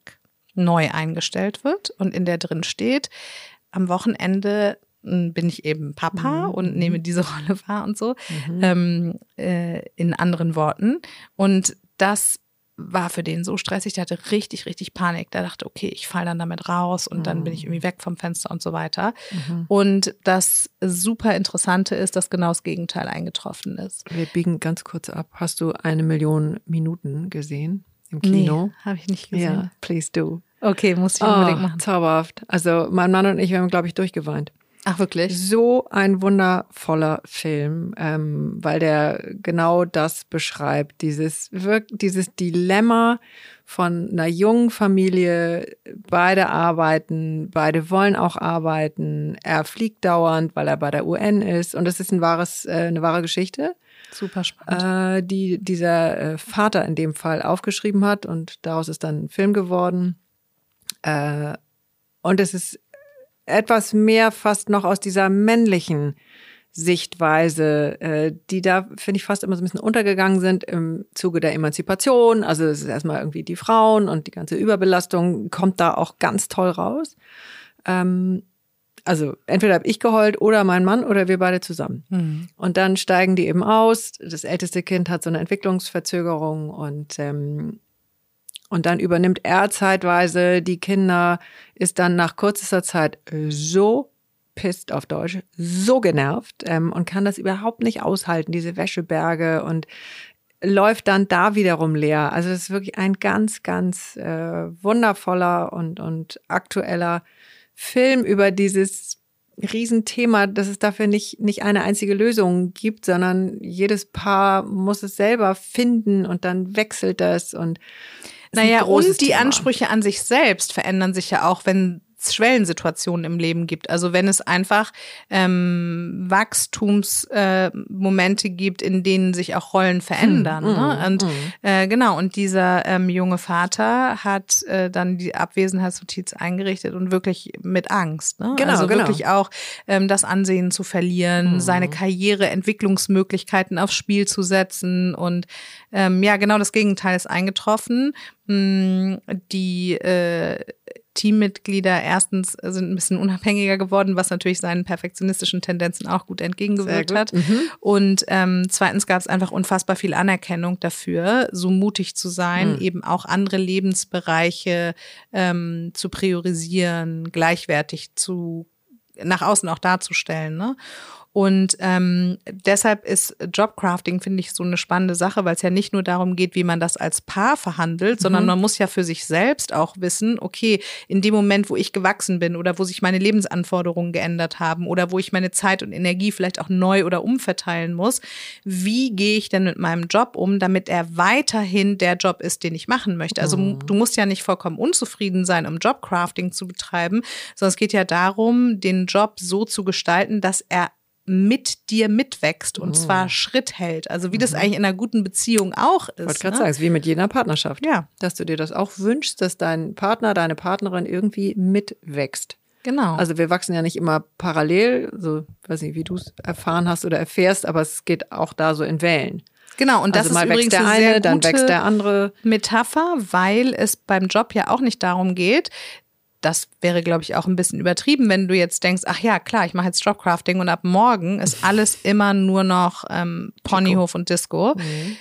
neu eingestellt wird und in der drin steht, am Wochenende bin ich eben Papa mhm. und nehme diese Rolle wahr und so, mhm. ähm, äh, in anderen Worten. Und das war für den so stressig, der hatte richtig, richtig Panik. Der dachte, okay, ich falle dann damit raus und mhm. dann bin ich mhm. irgendwie weg vom Fenster und so weiter. Mhm. Und das super Interessante ist, dass genau das Gegenteil eingetroffen ist. Wir biegen ganz kurz ab. Hast du eine Million Minuten gesehen im Kino? Nee, habe ich nicht gesehen. Ja, please do. Okay, muss ich unbedingt oh, machen. Zauberhaft. Also mein Mann und ich, wir haben, glaube ich, durchgeweint. Ach, wirklich? So ein wundervoller Film, ähm, weil der genau das beschreibt, dieses, dieses Dilemma von einer jungen Familie, beide arbeiten, beide wollen auch arbeiten, er fliegt dauernd, weil er bei der UN ist und das ist ein wahres, äh, eine wahre Geschichte. Super spannend. Äh, die dieser äh, Vater in dem Fall aufgeschrieben hat und daraus ist dann ein Film geworden. Äh, und es ist etwas mehr fast noch aus dieser männlichen Sichtweise, äh, die da, finde ich, fast immer so ein bisschen untergegangen sind im Zuge der Emanzipation. Also es ist erstmal irgendwie die Frauen und die ganze Überbelastung kommt da auch ganz toll raus. Ähm, also entweder habe ich geheult oder mein Mann oder wir beide zusammen. Mhm. Und dann steigen die eben aus. Das älteste Kind hat so eine Entwicklungsverzögerung und ähm, und dann übernimmt er zeitweise die Kinder, ist dann nach kürzester Zeit so pisst auf Deutsch, so genervt ähm, und kann das überhaupt nicht aushalten, diese Wäscheberge und läuft dann da wiederum leer. Also das ist wirklich ein ganz, ganz äh, wundervoller und, und aktueller Film über dieses Riesenthema, dass es dafür nicht, nicht eine einzige Lösung gibt, sondern jedes Paar muss es selber finden und dann wechselt das und naja, und die. Ansprüche an sich selbst verändern sich ja auch, wenn Schwellensituationen im Leben gibt. Also wenn es einfach ähm, Wachstumsmomente äh, gibt, in denen sich auch Rollen verändern. Hm, ne? Und hm. äh, genau, und dieser ähm, junge Vater hat äh, dann die Abwesenheitsnotiz eingerichtet und wirklich mit Angst. Ne? Genau, also genau. wirklich auch ähm, das Ansehen zu verlieren, hm. seine Karriere, Entwicklungsmöglichkeiten aufs Spiel zu setzen. Und ähm, ja, genau das Gegenteil ist eingetroffen. Hm, die äh, Teammitglieder erstens sind ein bisschen unabhängiger geworden, was natürlich seinen perfektionistischen Tendenzen auch gut entgegengewirkt gut. hat. Mhm. Und ähm, zweitens gab es einfach unfassbar viel Anerkennung dafür, so mutig zu sein, mhm. eben auch andere Lebensbereiche ähm, zu priorisieren, gleichwertig zu nach außen auch darzustellen. Ne? Und ähm, deshalb ist Jobcrafting, finde ich, so eine spannende Sache, weil es ja nicht nur darum geht, wie man das als Paar verhandelt, sondern mhm. man muss ja für sich selbst auch wissen, okay, in dem Moment, wo ich gewachsen bin oder wo sich meine Lebensanforderungen geändert haben oder wo ich meine Zeit und Energie vielleicht auch neu oder umverteilen muss, wie gehe ich denn mit meinem Job um, damit er weiterhin der Job ist, den ich machen möchte. Also mhm. du musst ja nicht vollkommen unzufrieden sein, um Jobcrafting zu betreiben, sondern es geht ja darum, den Job so zu gestalten, dass er mit dir mitwächst und mhm. zwar Schritt hält. Also wie das mhm. eigentlich in einer guten Beziehung auch ist. Ich wollte gerade ne? sagen, es ist wie mit jeder Partnerschaft. Ja. Dass du dir das auch wünschst, dass dein Partner, deine Partnerin irgendwie mitwächst. Genau. Also wir wachsen ja nicht immer parallel, so weiß nicht, wie du es erfahren hast oder erfährst, aber es geht auch da so in Wellen. Genau, und das also ist übrigens der eine, eine, dann wächst der andere. Metapher, weil es beim Job ja auch nicht darum geht, das wäre, glaube ich, auch ein bisschen übertrieben, wenn du jetzt denkst, ach ja, klar, ich mache jetzt Jobcrafting und ab morgen ist alles immer nur noch ähm, Ponyhof und Disco. Mhm.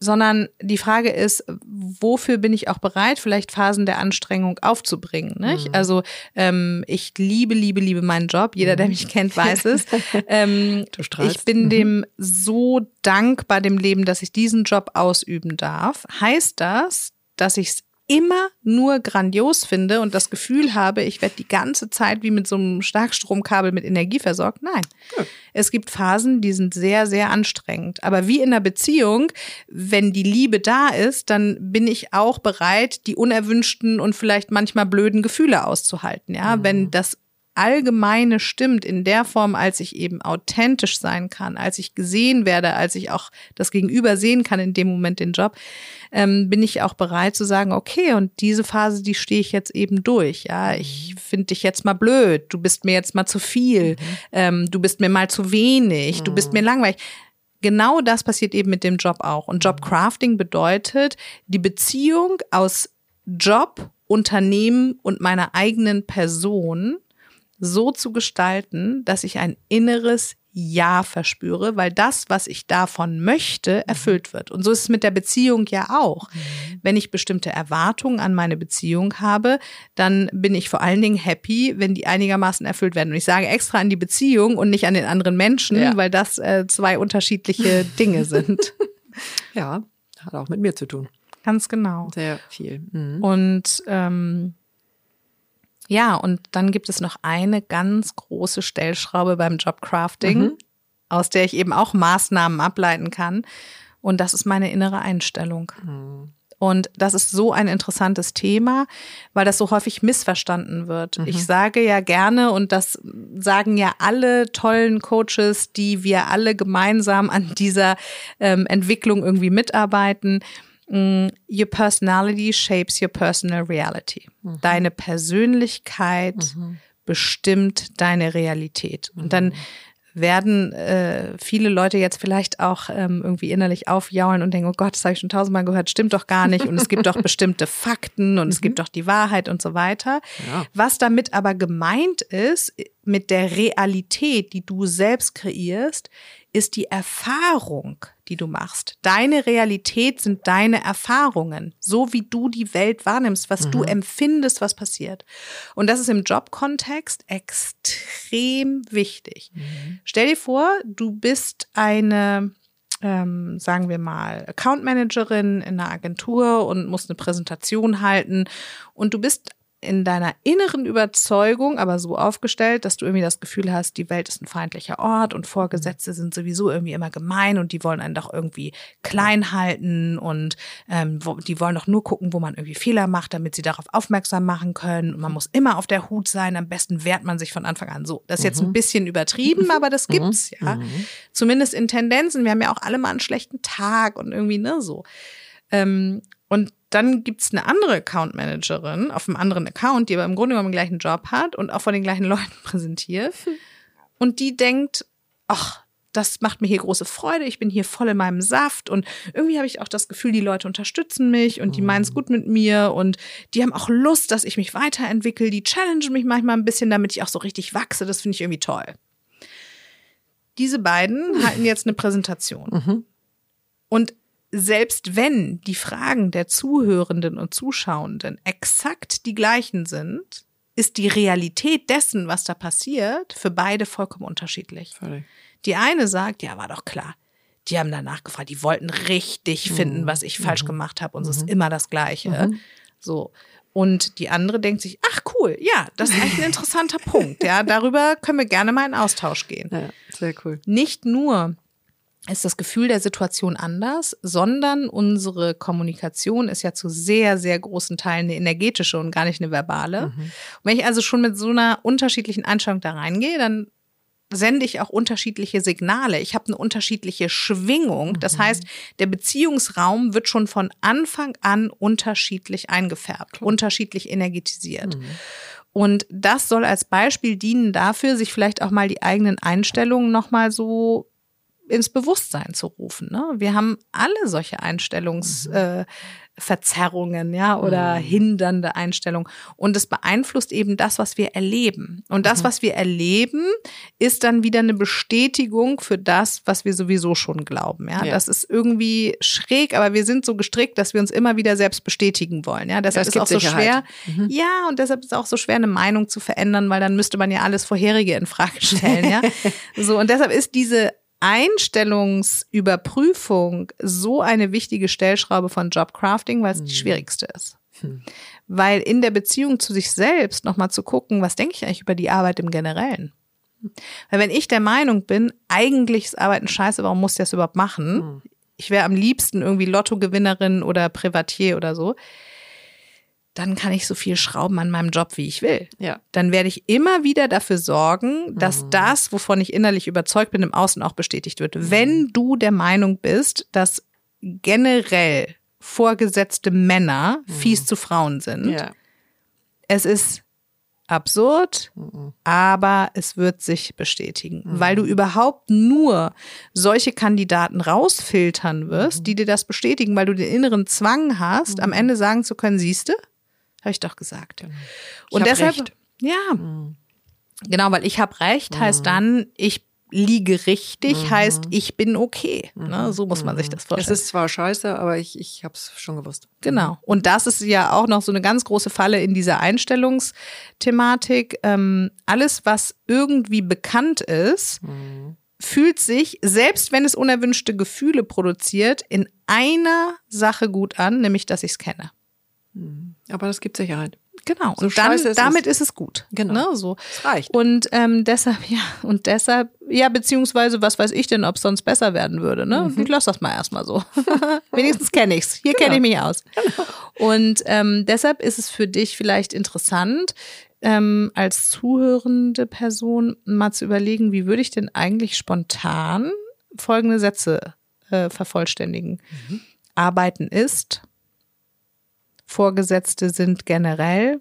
Sondern die Frage ist, wofür bin ich auch bereit, vielleicht Phasen der Anstrengung aufzubringen? Nicht? Mhm. Also ähm, ich liebe, liebe, liebe meinen Job. Jeder, der mhm. mich kennt, weiß es. Ähm, ich bin mhm. dem so dankbar, dem Leben, dass ich diesen Job ausüben darf. Heißt das, dass ich es immer nur grandios finde und das Gefühl habe, ich werde die ganze Zeit wie mit so einem Starkstromkabel mit Energie versorgt. Nein. Ja. Es gibt Phasen, die sind sehr, sehr anstrengend. Aber wie in einer Beziehung, wenn die Liebe da ist, dann bin ich auch bereit, die unerwünschten und vielleicht manchmal blöden Gefühle auszuhalten. Ja, mhm. wenn das Allgemeine stimmt in der Form, als ich eben authentisch sein kann, als ich gesehen werde, als ich auch das Gegenüber sehen kann in dem Moment den Job, ähm, bin ich auch bereit zu sagen, okay, und diese Phase, die stehe ich jetzt eben durch. Ja, ich finde dich jetzt mal blöd, du bist mir jetzt mal zu viel, mhm. ähm, du bist mir mal zu wenig, mhm. du bist mir mhm. langweilig genau das passiert eben mit dem Job auch. Und Jobcrafting bedeutet die Beziehung aus Job, Unternehmen und meiner eigenen Person so zu gestalten, dass ich ein inneres Ja verspüre, weil das, was ich davon möchte, mhm. erfüllt wird. Und so ist es mit der Beziehung ja auch. Mhm. Wenn ich bestimmte Erwartungen an meine Beziehung habe, dann bin ich vor allen Dingen happy, wenn die einigermaßen erfüllt werden. Und ich sage extra an die Beziehung und nicht an den anderen Menschen, ja. weil das äh, zwei unterschiedliche Dinge sind. Ja, hat auch mit mir zu tun. Ganz genau. Sehr viel. Mhm. Und ähm, ja, und dann gibt es noch eine ganz große Stellschraube beim Jobcrafting, mhm. aus der ich eben auch Maßnahmen ableiten kann. Und das ist meine innere Einstellung. Mhm. Und das ist so ein interessantes Thema, weil das so häufig missverstanden wird. Mhm. Ich sage ja gerne, und das sagen ja alle tollen Coaches, die wir alle gemeinsam an dieser ähm, Entwicklung irgendwie mitarbeiten, your personality shapes your personal reality. Mhm. Deine Persönlichkeit mhm. bestimmt deine Realität. Und dann mhm. werden äh, viele Leute jetzt vielleicht auch ähm, irgendwie innerlich aufjaulen und denken, oh Gott, das habe ich schon tausendmal gehört, stimmt doch gar nicht. Und es gibt doch bestimmte Fakten und es gibt mhm. doch die Wahrheit und so weiter. Ja. Was damit aber gemeint ist, mit der Realität, die du selbst kreierst, ist die Erfahrung, die du machst. Deine Realität sind deine Erfahrungen, so wie du die Welt wahrnimmst, was mhm. du empfindest, was passiert. Und das ist im Jobkontext extrem wichtig. Mhm. Stell dir vor, du bist eine ähm, sagen wir mal, Account Managerin in einer Agentur und musst eine Präsentation halten und du bist in deiner inneren Überzeugung aber so aufgestellt, dass du irgendwie das Gefühl hast, die Welt ist ein feindlicher Ort und Vorgesetzte sind sowieso irgendwie immer gemein und die wollen einen doch irgendwie klein halten und ähm, wo, die wollen doch nur gucken, wo man irgendwie Fehler macht, damit sie darauf aufmerksam machen können. Und man muss immer auf der Hut sein. Am besten wehrt man sich von Anfang an so. Das ist jetzt ein bisschen übertrieben, aber das gibt's ja. Zumindest in Tendenzen. Wir haben ja auch alle mal einen schlechten Tag und irgendwie ne so. Ähm, und dann gibt's eine andere Account Managerin auf einem anderen Account, die aber im Grunde genommen den gleichen Job hat und auch von den gleichen Leuten präsentiert. Und die denkt, ach, das macht mir hier große Freude, ich bin hier voll in meinem Saft und irgendwie habe ich auch das Gefühl, die Leute unterstützen mich und die meinen es gut mit mir und die haben auch Lust, dass ich mich weiterentwickle, die challengen mich manchmal ein bisschen, damit ich auch so richtig wachse, das finde ich irgendwie toll. Diese beiden halten jetzt eine Präsentation. Und selbst wenn die Fragen der Zuhörenden und Zuschauenden exakt die gleichen sind, ist die Realität dessen, was da passiert, für beide vollkommen unterschiedlich. Völlig. Die eine sagt, ja, war doch klar. Die haben danach gefragt, die wollten richtig finden, was ich falsch gemacht habe und es ist immer das Gleiche. So. Und die andere denkt sich, ach cool, ja, das ist eigentlich ein interessanter Punkt. Ja, darüber können wir gerne mal in Austausch gehen. Ja, sehr cool. Nicht nur ist das Gefühl der Situation anders, sondern unsere Kommunikation ist ja zu sehr, sehr großen Teilen eine energetische und gar nicht eine verbale. Und wenn ich also schon mit so einer unterschiedlichen Einstellung da reingehe, dann sende ich auch unterschiedliche Signale. Ich habe eine unterschiedliche Schwingung. Das heißt, der Beziehungsraum wird schon von Anfang an unterschiedlich eingefärbt, unterschiedlich energetisiert. Und das soll als Beispiel dienen dafür, sich vielleicht auch mal die eigenen Einstellungen nochmal so ins Bewusstsein zu rufen. Ne? Wir haben alle solche Einstellungsverzerrungen, äh, Verzerrungen, ja, oder hindernde Einstellungen. Und es beeinflusst eben das, was wir erleben. Und das, was wir erleben, ist dann wieder eine Bestätigung für das, was wir sowieso schon glauben. Ja, Ja. das ist irgendwie schräg, aber wir sind so gestrickt, dass wir uns immer wieder selbst bestätigen wollen. Ja, deshalb es ist auch so Sicherheit. schwer. Ja, und deshalb ist es auch so schwer, eine Meinung zu verändern, weil dann müsste man ja alles vorherige in Frage stellen. Ja, so und deshalb ist diese Einstellungsüberprüfung so eine wichtige Stellschraube von Jobcrafting, weil es die schwierigste ist. Weil in der Beziehung zu sich selbst nochmal zu gucken, was denke ich eigentlich über die Arbeit im Generellen? Weil wenn ich der Meinung bin, eigentlich ist Arbeiten scheiße, warum muss ich das überhaupt machen? Ich wäre am liebsten irgendwie Lottogewinnerin oder Privatier oder so. Dann kann ich so viel schrauben an meinem Job, wie ich will. Ja. dann werde ich immer wieder dafür sorgen, dass das, wovon ich innerlich überzeugt bin, im Außen auch bestätigt wird. Wenn du der Meinung bist, dass generell vorgesetzte Männer fies zu Frauen sind, Ja. es ist absurd, aber es wird sich bestätigen, weil du überhaupt nur solche Kandidaten rausfiltern wirst, die dir das bestätigen, weil du den inneren Zwang hast, am Ende sagen zu können, siehste, habe ich doch gesagt. Und hab deshalb, recht. ja, genau, weil ich habe recht, heißt dann, ich liege richtig, heißt, ich bin okay. Ne? So muss man sich das Es vorstellen. ist zwar scheiße, aber ich, ich habe es schon gewusst. Genau. Und das ist ja auch noch so eine ganz große Falle in dieser Einstellungsthematik. Ähm, alles, was irgendwie bekannt ist, fühlt sich, selbst wenn es unerwünschte Gefühle produziert, in einer Sache gut an, nämlich, dass ich es kenne. Aber das gibt Sicherheit. Genau. So und dann, es damit ist es gut. Genau. Ne, so. Es reicht. Und ähm, deshalb, ja, und deshalb, ja, beziehungsweise, was weiß ich denn, ob es sonst besser werden würde, ne? Ich lass das mal erstmal so. Wenigstens kenne ich's. Hier kenne ich mich aus. Und ähm, deshalb ist es für dich vielleicht interessant, ähm, als zuhörende Person mal zu überlegen, wie würde ich denn eigentlich spontan folgende Sätze äh, vervollständigen. Arbeiten ist, Vorgesetzte sind generell,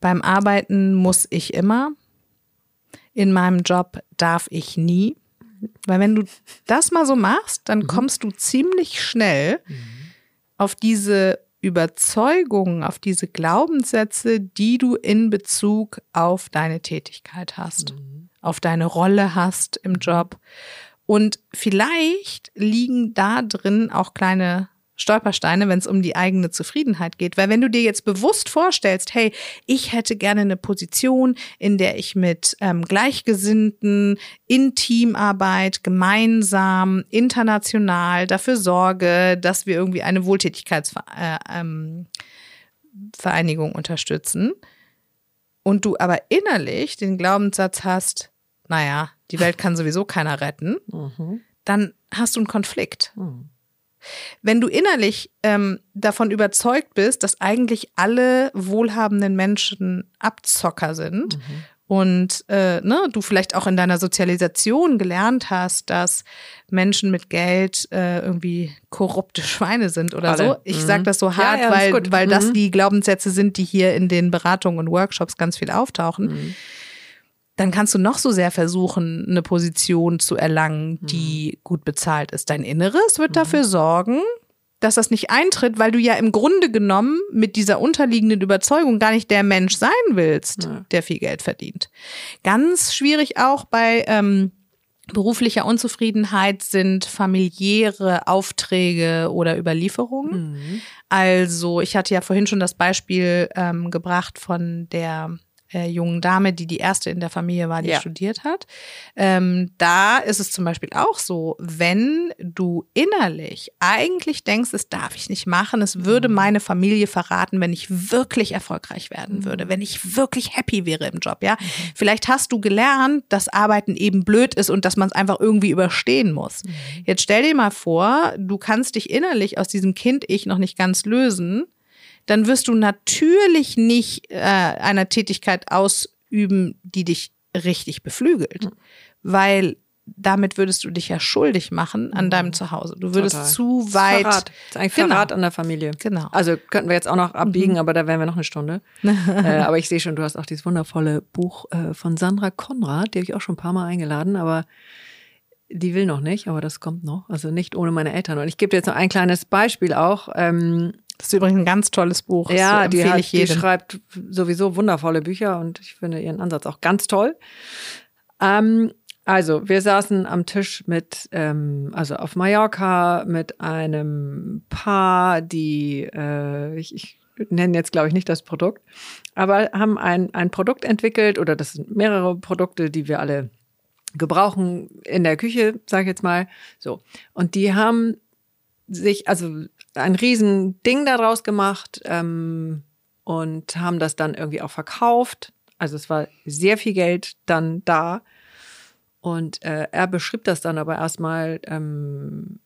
beim Arbeiten muss ich immer, in meinem Job darf ich nie. Weil wenn du das mal so machst, dann kommst du ziemlich schnell auf diese Überzeugungen, auf diese Glaubenssätze, die du in Bezug auf deine Tätigkeit hast, auf deine Rolle hast im Job. Und vielleicht liegen da drin auch kleine Stolpersteine, wenn es um die eigene Zufriedenheit geht. Weil wenn du dir jetzt bewusst vorstellst, hey, ich hätte gerne eine Position, in der ich mit ähm, Gleichgesinnten in Teamarbeit gemeinsam, international dafür sorge, dass wir irgendwie eine Wohltätigkeits äh, ähm, unterstützen und du aber innerlich den Glaubenssatz hast, naja, die Welt kann sowieso keiner retten, Mhm. dann hast du einen Konflikt. Mhm. Wenn du innerlich ähm, davon überzeugt bist, dass eigentlich alle wohlhabenden Menschen Abzocker sind und äh, ne, du vielleicht auch in deiner Sozialisation gelernt hast, dass Menschen mit Geld äh, irgendwie korrupte Schweine sind oder Alle. so. Ich Mhm. sag das so Ja, hart, ja, ist weil, weil das Mhm. die Glaubenssätze sind, die hier in den Beratungen und Workshops ganz viel auftauchen Mhm. Dann kannst du noch so sehr versuchen, eine Position zu erlangen, die gut bezahlt ist. Dein Inneres wird dafür sorgen, dass das nicht eintritt, weil du ja im Grunde genommen mit dieser unterliegenden Überzeugung gar nicht der Mensch sein willst, Ja. der viel Geld verdient. Ganz schwierig auch bei ähm, beruflicher Unzufriedenheit sind familiäre Aufträge oder Überlieferungen. Mhm. Also ich hatte ja vorhin schon das Beispiel ähm, gebracht von der äh, jungen Dame, die die erste in der Familie war, die Ja. studiert hat. Ähm, da ist es zum Beispiel auch so, wenn du innerlich eigentlich denkst, das darf ich nicht machen, es würde Mhm. meine Familie verraten, wenn ich wirklich erfolgreich werden würde, wenn ich wirklich happy wäre im Job, ja. Vielleicht hast du gelernt, dass Arbeiten eben blöd ist und dass man es einfach irgendwie überstehen muss. Jetzt stell dir mal vor, du kannst dich innerlich aus diesem Kind-Ich noch nicht ganz lösen dann wirst du natürlich nicht äh, einer Tätigkeit ausüben, die dich richtig beflügelt. Weil damit würdest du dich ja schuldig machen an deinem Zuhause. Du würdest Total. zu weit. Verrat. Das ist eigentlich Genau. Verrat an der Familie. Genau. Also könnten wir jetzt auch noch abbiegen, aber da wären wir noch eine Stunde. äh, aber ich sehe schon, du hast auch dieses wundervolle Buch äh, von Sandra Konrad, die habe ich auch schon ein paar Mal eingeladen, aber die will noch nicht, aber das kommt noch. Also nicht ohne meine Eltern. Und ich gebe dir jetzt noch ein kleines Beispiel auch. Ähm, Das ist übrigens ein ganz tolles Buch. Ja, die, hat, ich die schreibt sowieso wundervolle Bücher und ich finde ihren Ansatz auch ganz toll. Ähm, also, wir saßen am Tisch mit, ähm, also auf Mallorca mit einem Paar, die, äh, ich, ich nenne jetzt glaube ich nicht das Produkt, aber haben ein, ein Produkt entwickelt oder das sind mehrere Produkte, die wir alle gebrauchen in der Küche, sage ich jetzt mal. So. Und die haben sich also ein riesen Ding daraus gemacht ähm, und haben das dann irgendwie auch verkauft. Also es war sehr viel Geld dann da. Und äh, er beschrieb das dann aber erstmal, ähm,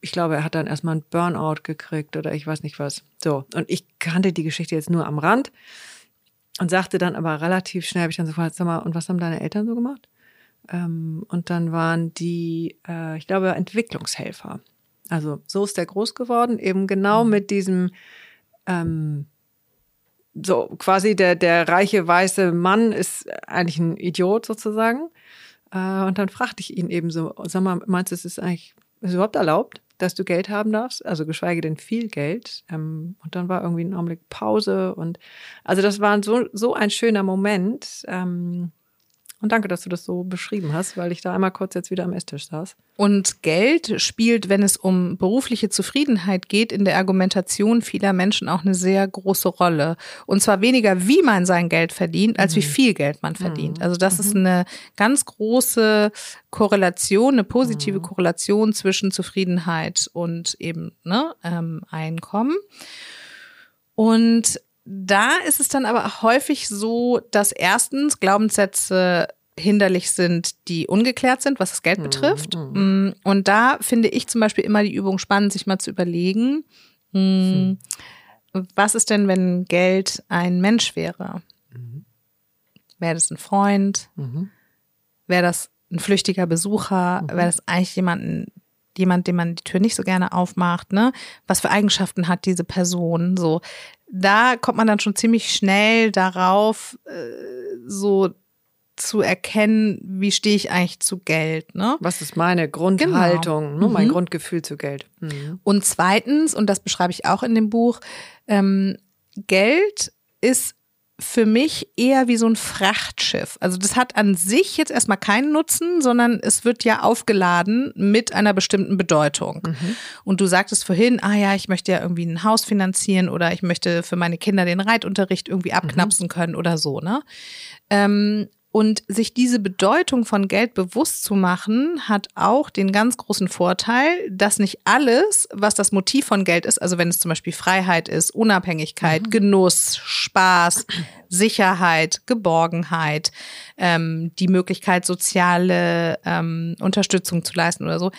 ich glaube, er hat dann erstmal einen Burnout gekriegt oder ich weiß nicht was. So, und ich kannte die Geschichte jetzt nur am Rand und sagte dann aber relativ schnell, habe ich dann so gefragt, sag mal, und was haben deine Eltern so gemacht? Ähm, und dann waren die, äh, ich glaube, Entwicklungshelfer. Also so ist der groß geworden, eben genau mit diesem, ähm, so quasi der, der reiche weiße Mann ist eigentlich ein Idiot sozusagen. Äh, und dann fragte ich ihn eben so, sag mal, meinst du, es ist eigentlich, ist es überhaupt erlaubt, dass du Geld haben darfst? Also geschweige denn viel Geld. Ähm, und dann war irgendwie ein Augenblick Pause und also das war so, so ein schöner Moment. Ähm, und danke, dass du das so beschrieben hast, weil ich da einmal kurz jetzt wieder am Esstisch saß. Und Geld spielt, wenn es um berufliche Zufriedenheit geht, in der Argumentation vieler Menschen auch eine sehr große Rolle. Und zwar weniger, wie man sein Geld verdient, als wie viel Geld man verdient. Also das ist eine ganz große Korrelation, eine positive Korrelation zwischen Zufriedenheit und eben ne, ähm, Einkommen. Und da ist es dann aber häufig so, dass erstens Glaubenssätze hinderlich sind, die ungeklärt sind, was das Geld betrifft. Mm, Und da finde ich zum Beispiel immer die Übung spannend, sich mal zu überlegen, mm, was ist denn, wenn Geld ein Mensch wäre? Wäre das ein Freund? Wäre das ein flüchtiger Besucher? Wäre das eigentlich jemanden, jemand, dem man die Tür nicht so gerne aufmacht, ne? Was für Eigenschaften hat diese Person? So, da kommt man dann schon ziemlich schnell darauf, äh, so zu erkennen, wie stehe ich eigentlich zu Geld, ne? Was ist meine Grundhaltung, ne, mein Mhm. Grundgefühl zu Geld? Mhm. Und zweitens, und das beschreibe ich auch in dem Buch, ähm, Geld ist für mich eher wie so ein Frachtschiff. Also das hat an sich jetzt erstmal keinen Nutzen, sondern es wird ja aufgeladen mit einer bestimmten Bedeutung. Und du sagtest vorhin, ah ja, ich möchte ja irgendwie ein Haus finanzieren oder ich möchte für meine Kinder den Reitunterricht irgendwie abknapsen können oder so, ne? Ähm, Und sich diese Bedeutung von Geld bewusst zu machen, hat auch den ganz großen Vorteil, dass nicht alles, was das Motiv von Geld ist, also wenn es zum Beispiel Freiheit ist, Unabhängigkeit, mhm. Genuss, Spaß, Sicherheit, Geborgenheit, ähm, die Möglichkeit, soziale ähm, Unterstützung zu leisten oder so,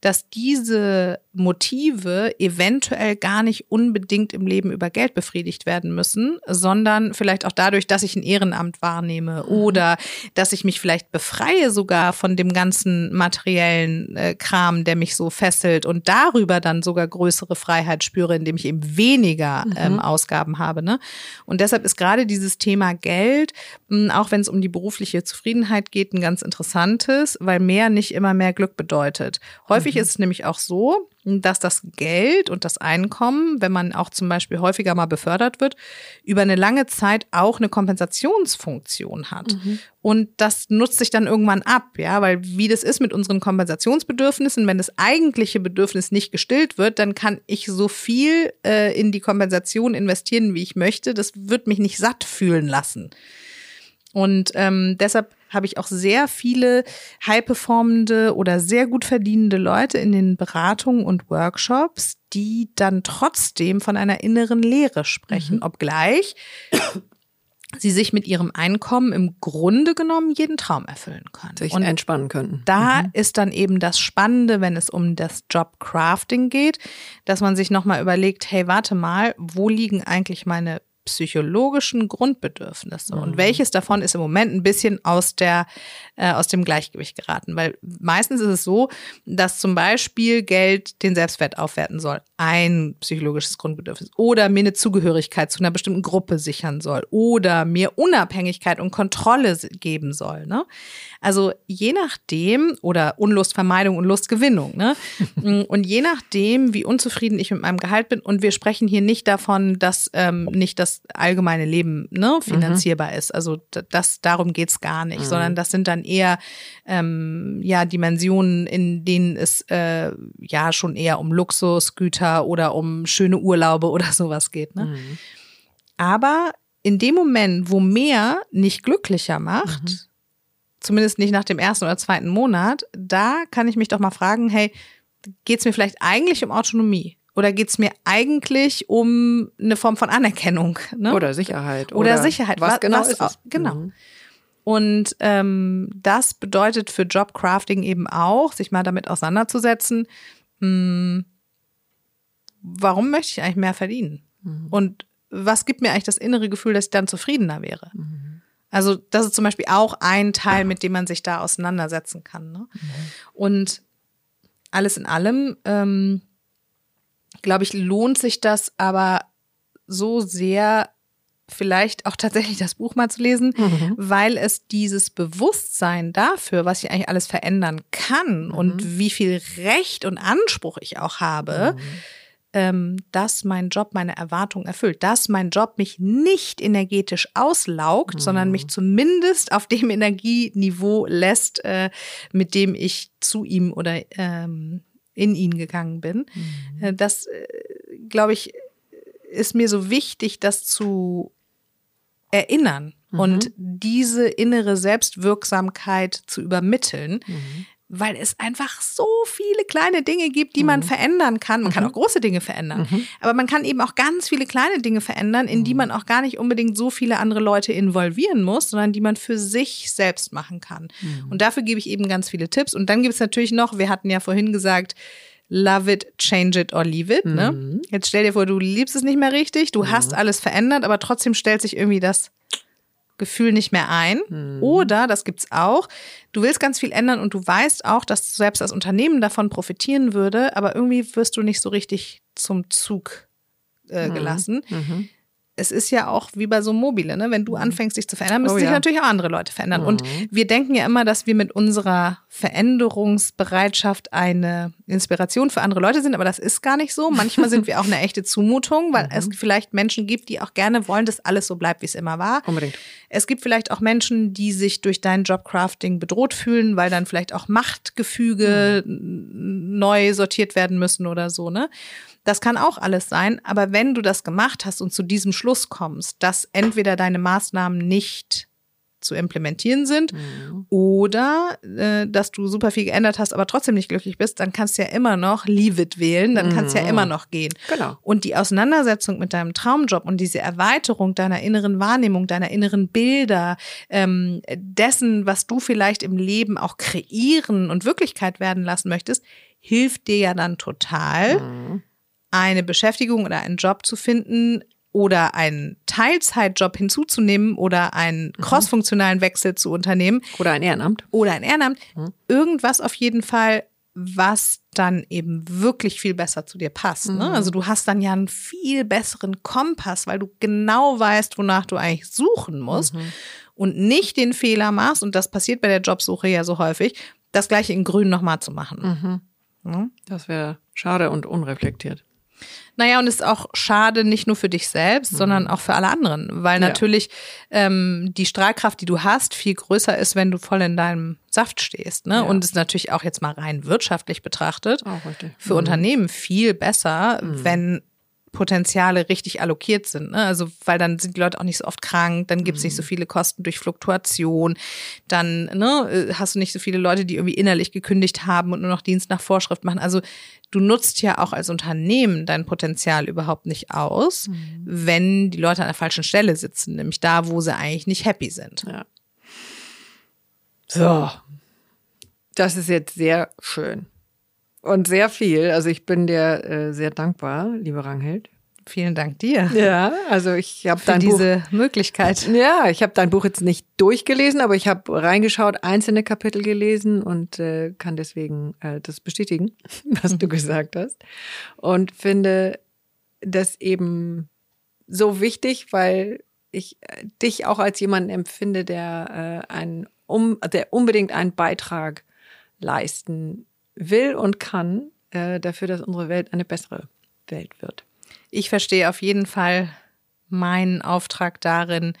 dass diese Motive eventuell gar nicht unbedingt im Leben über Geld befriedigt werden müssen, sondern vielleicht auch dadurch, dass ich ein Ehrenamt wahrnehme mhm. oder dass ich mich vielleicht befreie sogar von dem ganzen materiellen äh, Kram, der mich so fesselt und darüber dann sogar größere Freiheit spüre, indem ich eben weniger mhm. ähm, Ausgaben habe. Ne? Und deshalb ist gerade dieses Thema Geld, mh, hm, auch wenn es um die berufliche Zufriedenheit geht, ein ganz interessantes, weil mehr nicht immer mehr Glück bedeutet. Häufig Häufig ist es nämlich auch so, dass das Geld und das Einkommen, wenn man auch zum Beispiel häufiger mal befördert wird, über eine lange Zeit auch eine Kompensationsfunktion hat. Mhm. Und das nutzt sich dann irgendwann ab, ja, weil wie das ist mit unseren Kompensationsbedürfnissen, wenn das eigentliche Bedürfnis nicht gestillt wird, dann kann ich so viel äh, in die Kompensation investieren, wie ich möchte. Das wird mich nicht satt fühlen lassen. Und ähm, deshalb habe ich auch sehr viele high-performende oder sehr gut verdienende Leute in den Beratungen und Workshops, die dann trotzdem von einer inneren Lehre sprechen, mhm. obgleich sie sich mit ihrem Einkommen im Grunde genommen jeden Traum erfüllen können. Sich und entspannen können. Da mhm. ist dann eben das Spannende, wenn es um das Jobcrafting geht, dass man sich nochmal überlegt, hey, warte mal, wo liegen eigentlich meine psychologischen Grundbedürfnisse. Mhm. Und welches davon ist im Moment ein bisschen aus der, äh, aus dem Gleichgewicht geraten? Weil meistens ist es so, dass zum Beispiel Geld den Selbstwert aufwerten soll. Ein psychologisches Grundbedürfnis. Oder mir eine Zugehörigkeit zu einer bestimmten Gruppe sichern soll. Oder mir Unabhängigkeit und Kontrolle geben soll. Ne? Also je nachdem, oder Unlustvermeidung und Lustgewinnung, ne? und je nachdem, wie unzufrieden ich mit meinem Gehalt bin, und wir sprechen hier nicht davon, dass ähm, nicht das allgemeine Leben ne, mhm. finanzierbar mhm. ist. Also das, darum geht's gar nicht, mhm. sondern das sind dann eher ähm, ja, Dimensionen, in denen es äh, ja schon eher um Luxusgüter oder um schöne Urlaube oder sowas geht. Ne? Mhm. Aber in dem Moment, wo mehr nicht glücklicher macht, mhm zumindest nicht nach dem ersten oder zweiten Monat, da kann ich mich doch mal fragen, hey, geht es mir vielleicht eigentlich um Autonomie? Oder geht es mir eigentlich um eine Form von Anerkennung? Ne? Oder Sicherheit. Oder, oder Sicherheit. Was, was genau was, ist es? Genau. Mhm. Und ähm, das bedeutet für Jobcrafting eben auch, sich mal damit auseinanderzusetzen, mh, hm, warum möchte ich eigentlich mehr verdienen? Mhm. Und was gibt mir eigentlich das innere Gefühl, dass ich dann zufriedener wäre? Mhm. Also das ist zum Beispiel auch ein Teil, mit dem man sich da auseinandersetzen kann. Ne? Mhm. Und alles in allem, ähm, glaube ich, lohnt sich das aber so sehr, vielleicht auch tatsächlich das Buch mal zu lesen, mhm. weil es dieses Bewusstsein dafür, was ich eigentlich alles verändern kann mhm. und wie viel Recht und Anspruch ich auch habe, mhm ähm, dass mein Job meine Erwartungen erfüllt, dass mein Job mich nicht energetisch auslaugt, mhm. sondern mich zumindest auf dem Energieniveau lässt, äh, mit dem ich zu ihm oder ähm, in ihn gegangen bin. Mhm. Äh, das, äh, glaube ich, ist mir so wichtig, das zu erinnern mhm. und diese innere Selbstwirksamkeit zu übermitteln, mhm weil es einfach so viele kleine Dinge gibt, die man mhm. verändern kann. Man mhm. kann auch große Dinge verändern, mhm. aber man kann eben auch ganz viele kleine Dinge verändern, in die mhm. man auch gar nicht unbedingt so viele andere Leute involvieren muss, sondern die man für sich selbst machen kann. Mhm. Und dafür gebe ich eben ganz viele Tipps. Und dann gibt es natürlich noch, wir hatten ja vorhin gesagt, Love it, change it or leave it. Ne? Mhm. Jetzt stell dir vor, du liebst es nicht mehr richtig, du hast alles verändert, aber trotzdem stellt sich irgendwie das Gefühl nicht mehr ein. Mhm. Oder, das gibt's auch, du willst ganz viel ändern und du weißt auch, dass selbst das Unternehmen davon profitieren würde, aber irgendwie wirst du nicht so richtig zum Zug äh, hm. gelassen. Mhm es ist ja auch wie bei so Mobile, ne? Wenn du mhm. anfängst, dich zu verändern, müssen oh, sich ja. natürlich auch andere Leute verändern. Mhm. Und wir denken ja immer, dass wir mit unserer Veränderungsbereitschaft eine Inspiration für andere Leute sind, aber das ist gar nicht so. Manchmal sind wir auch eine echte Zumutung, weil mhm. es vielleicht Menschen gibt, die auch gerne wollen, dass alles so bleibt, wie es immer war. Unbedingt. Es gibt vielleicht auch Menschen, die sich durch dein Jobcrafting bedroht fühlen, weil dann vielleicht auch Machtgefüge mhm. neu sortiert werden müssen oder so, ne? Das kann auch alles sein, aber wenn du das gemacht hast und zu diesem Schluss kommst, dass entweder deine Maßnahmen nicht zu implementieren sind mhm. oder äh, dass du super viel geändert hast, aber trotzdem nicht glücklich bist, dann kannst du ja immer noch Leave it wählen, dann mhm. kannst du ja immer noch gehen. Genau. Und die Auseinandersetzung mit deinem Traumjob und diese Erweiterung deiner inneren Wahrnehmung, deiner inneren Bilder, ähm, dessen, was du vielleicht im Leben auch kreieren und Wirklichkeit werden lassen möchtest, hilft dir ja dann total, mhm. eine Beschäftigung oder einen Job zu finden, oder einen Teilzeitjob hinzuzunehmen oder einen mhm. crossfunktionalen Wechsel zu unternehmen. Oder ein Ehrenamt. Oder ein Ehrenamt. Mhm. Irgendwas auf jeden Fall, was dann eben wirklich viel besser zu dir passt. Ne? Mhm. Also du hast dann ja einen viel besseren Kompass, weil du genau weißt, wonach du eigentlich suchen musst mhm. und nicht den Fehler machst, und das passiert bei der Jobsuche ja so häufig, das gleiche in grün nochmal zu machen. Mhm. Das wäre schade und unreflektiert. Naja, und ist auch schade nicht nur für dich selbst, mhm. sondern auch für alle anderen, weil ja. natürlich ähm, die Strahlkraft, die du hast, viel größer ist, wenn du voll in deinem Saft stehst. Ne? Ja. Und ist natürlich auch jetzt mal rein wirtschaftlich betrachtet für mhm. Unternehmen viel besser, mhm. wenn Potenziale richtig allokiert sind. Ne? Also, weil dann sind die Leute auch nicht so oft krank, dann gibt es mhm. nicht so mhm. viele Kosten durch Fluktuation, dann ne, äh, hast du nicht so viele Leute, die irgendwie innerlich gekündigt haben und nur noch Dienst nach Vorschrift machen. Also du nutzt ja auch als Unternehmen dein Potenzial überhaupt nicht aus, mhm. wenn die Leute an der falschen Stelle sitzen, nämlich da, wo sie eigentlich nicht happy sind. Ja. So. Das ist jetzt sehr schön. Und sehr viel. Also ich bin dir äh, sehr dankbar, liebe Ranghild. Vielen Dank dir. Ja, also ich habe dein diese Buch, Möglichkeit. Ja, ich habe dein Buch jetzt nicht durchgelesen, aber ich habe reingeschaut, einzelne Kapitel gelesen und äh, kann deswegen äh, das bestätigen, was du gesagt hast. Und finde das eben so wichtig, weil ich äh, dich auch als jemanden empfinde, der äh, einen um, der unbedingt einen Beitrag leisten will und kann äh, dafür, dass unsere Welt eine bessere Welt wird. Ich verstehe auf jeden Fall meinen Auftrag darin,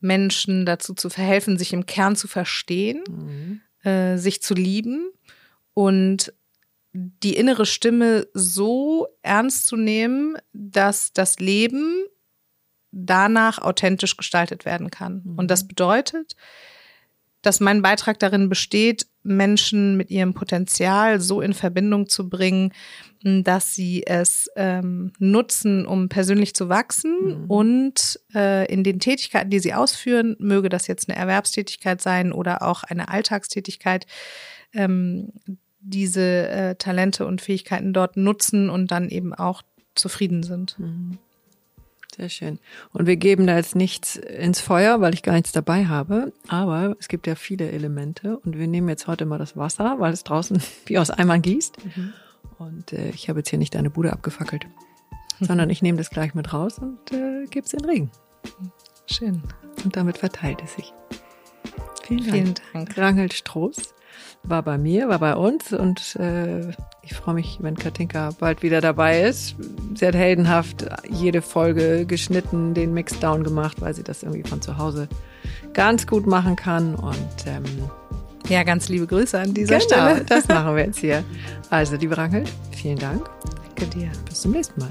Menschen dazu zu verhelfen, sich im Kern zu verstehen, mhm. äh, sich zu lieben und die innere Stimme so ernst zu nehmen, dass das Leben danach authentisch gestaltet werden kann. Mhm. Und das bedeutet, dass mein Beitrag darin besteht, Menschen mit ihrem Potenzial so in Verbindung zu bringen, dass sie es ähm, nutzen, um persönlich zu wachsen mhm. und äh, in den Tätigkeiten, die sie ausführen, möge das jetzt eine Erwerbstätigkeit sein oder auch eine Alltagstätigkeit, ähm, diese äh, Talente und Fähigkeiten dort nutzen und dann eben auch zufrieden sind. Mhm. Sehr schön. Und wir geben da jetzt nichts ins Feuer, weil ich gar nichts dabei habe. Aber es gibt ja viele Elemente. Und wir nehmen jetzt heute mal das Wasser, weil es draußen wie aus Eimern gießt. Mhm. Und äh, ich habe jetzt hier nicht deine Bude abgefackelt, sondern ich nehme das gleich mit raus und äh, gebe es in den Regen. Schön. Und damit verteilt es sich. Vielen Dank. Vielen Dank. Rangel Stroß war bei mir, war bei uns und äh, ich freue mich, wenn Katinka bald wieder dabei ist. Sie hat heldenhaft jede Folge geschnitten, den Mixdown gemacht, weil sie das irgendwie von zu Hause ganz gut machen kann und ähm, ja, ganz liebe Grüße an dieser genau, Stelle. Das machen wir jetzt hier. Also, liebe Rangelt, vielen Dank. Danke dir. Bis zum nächsten Mal.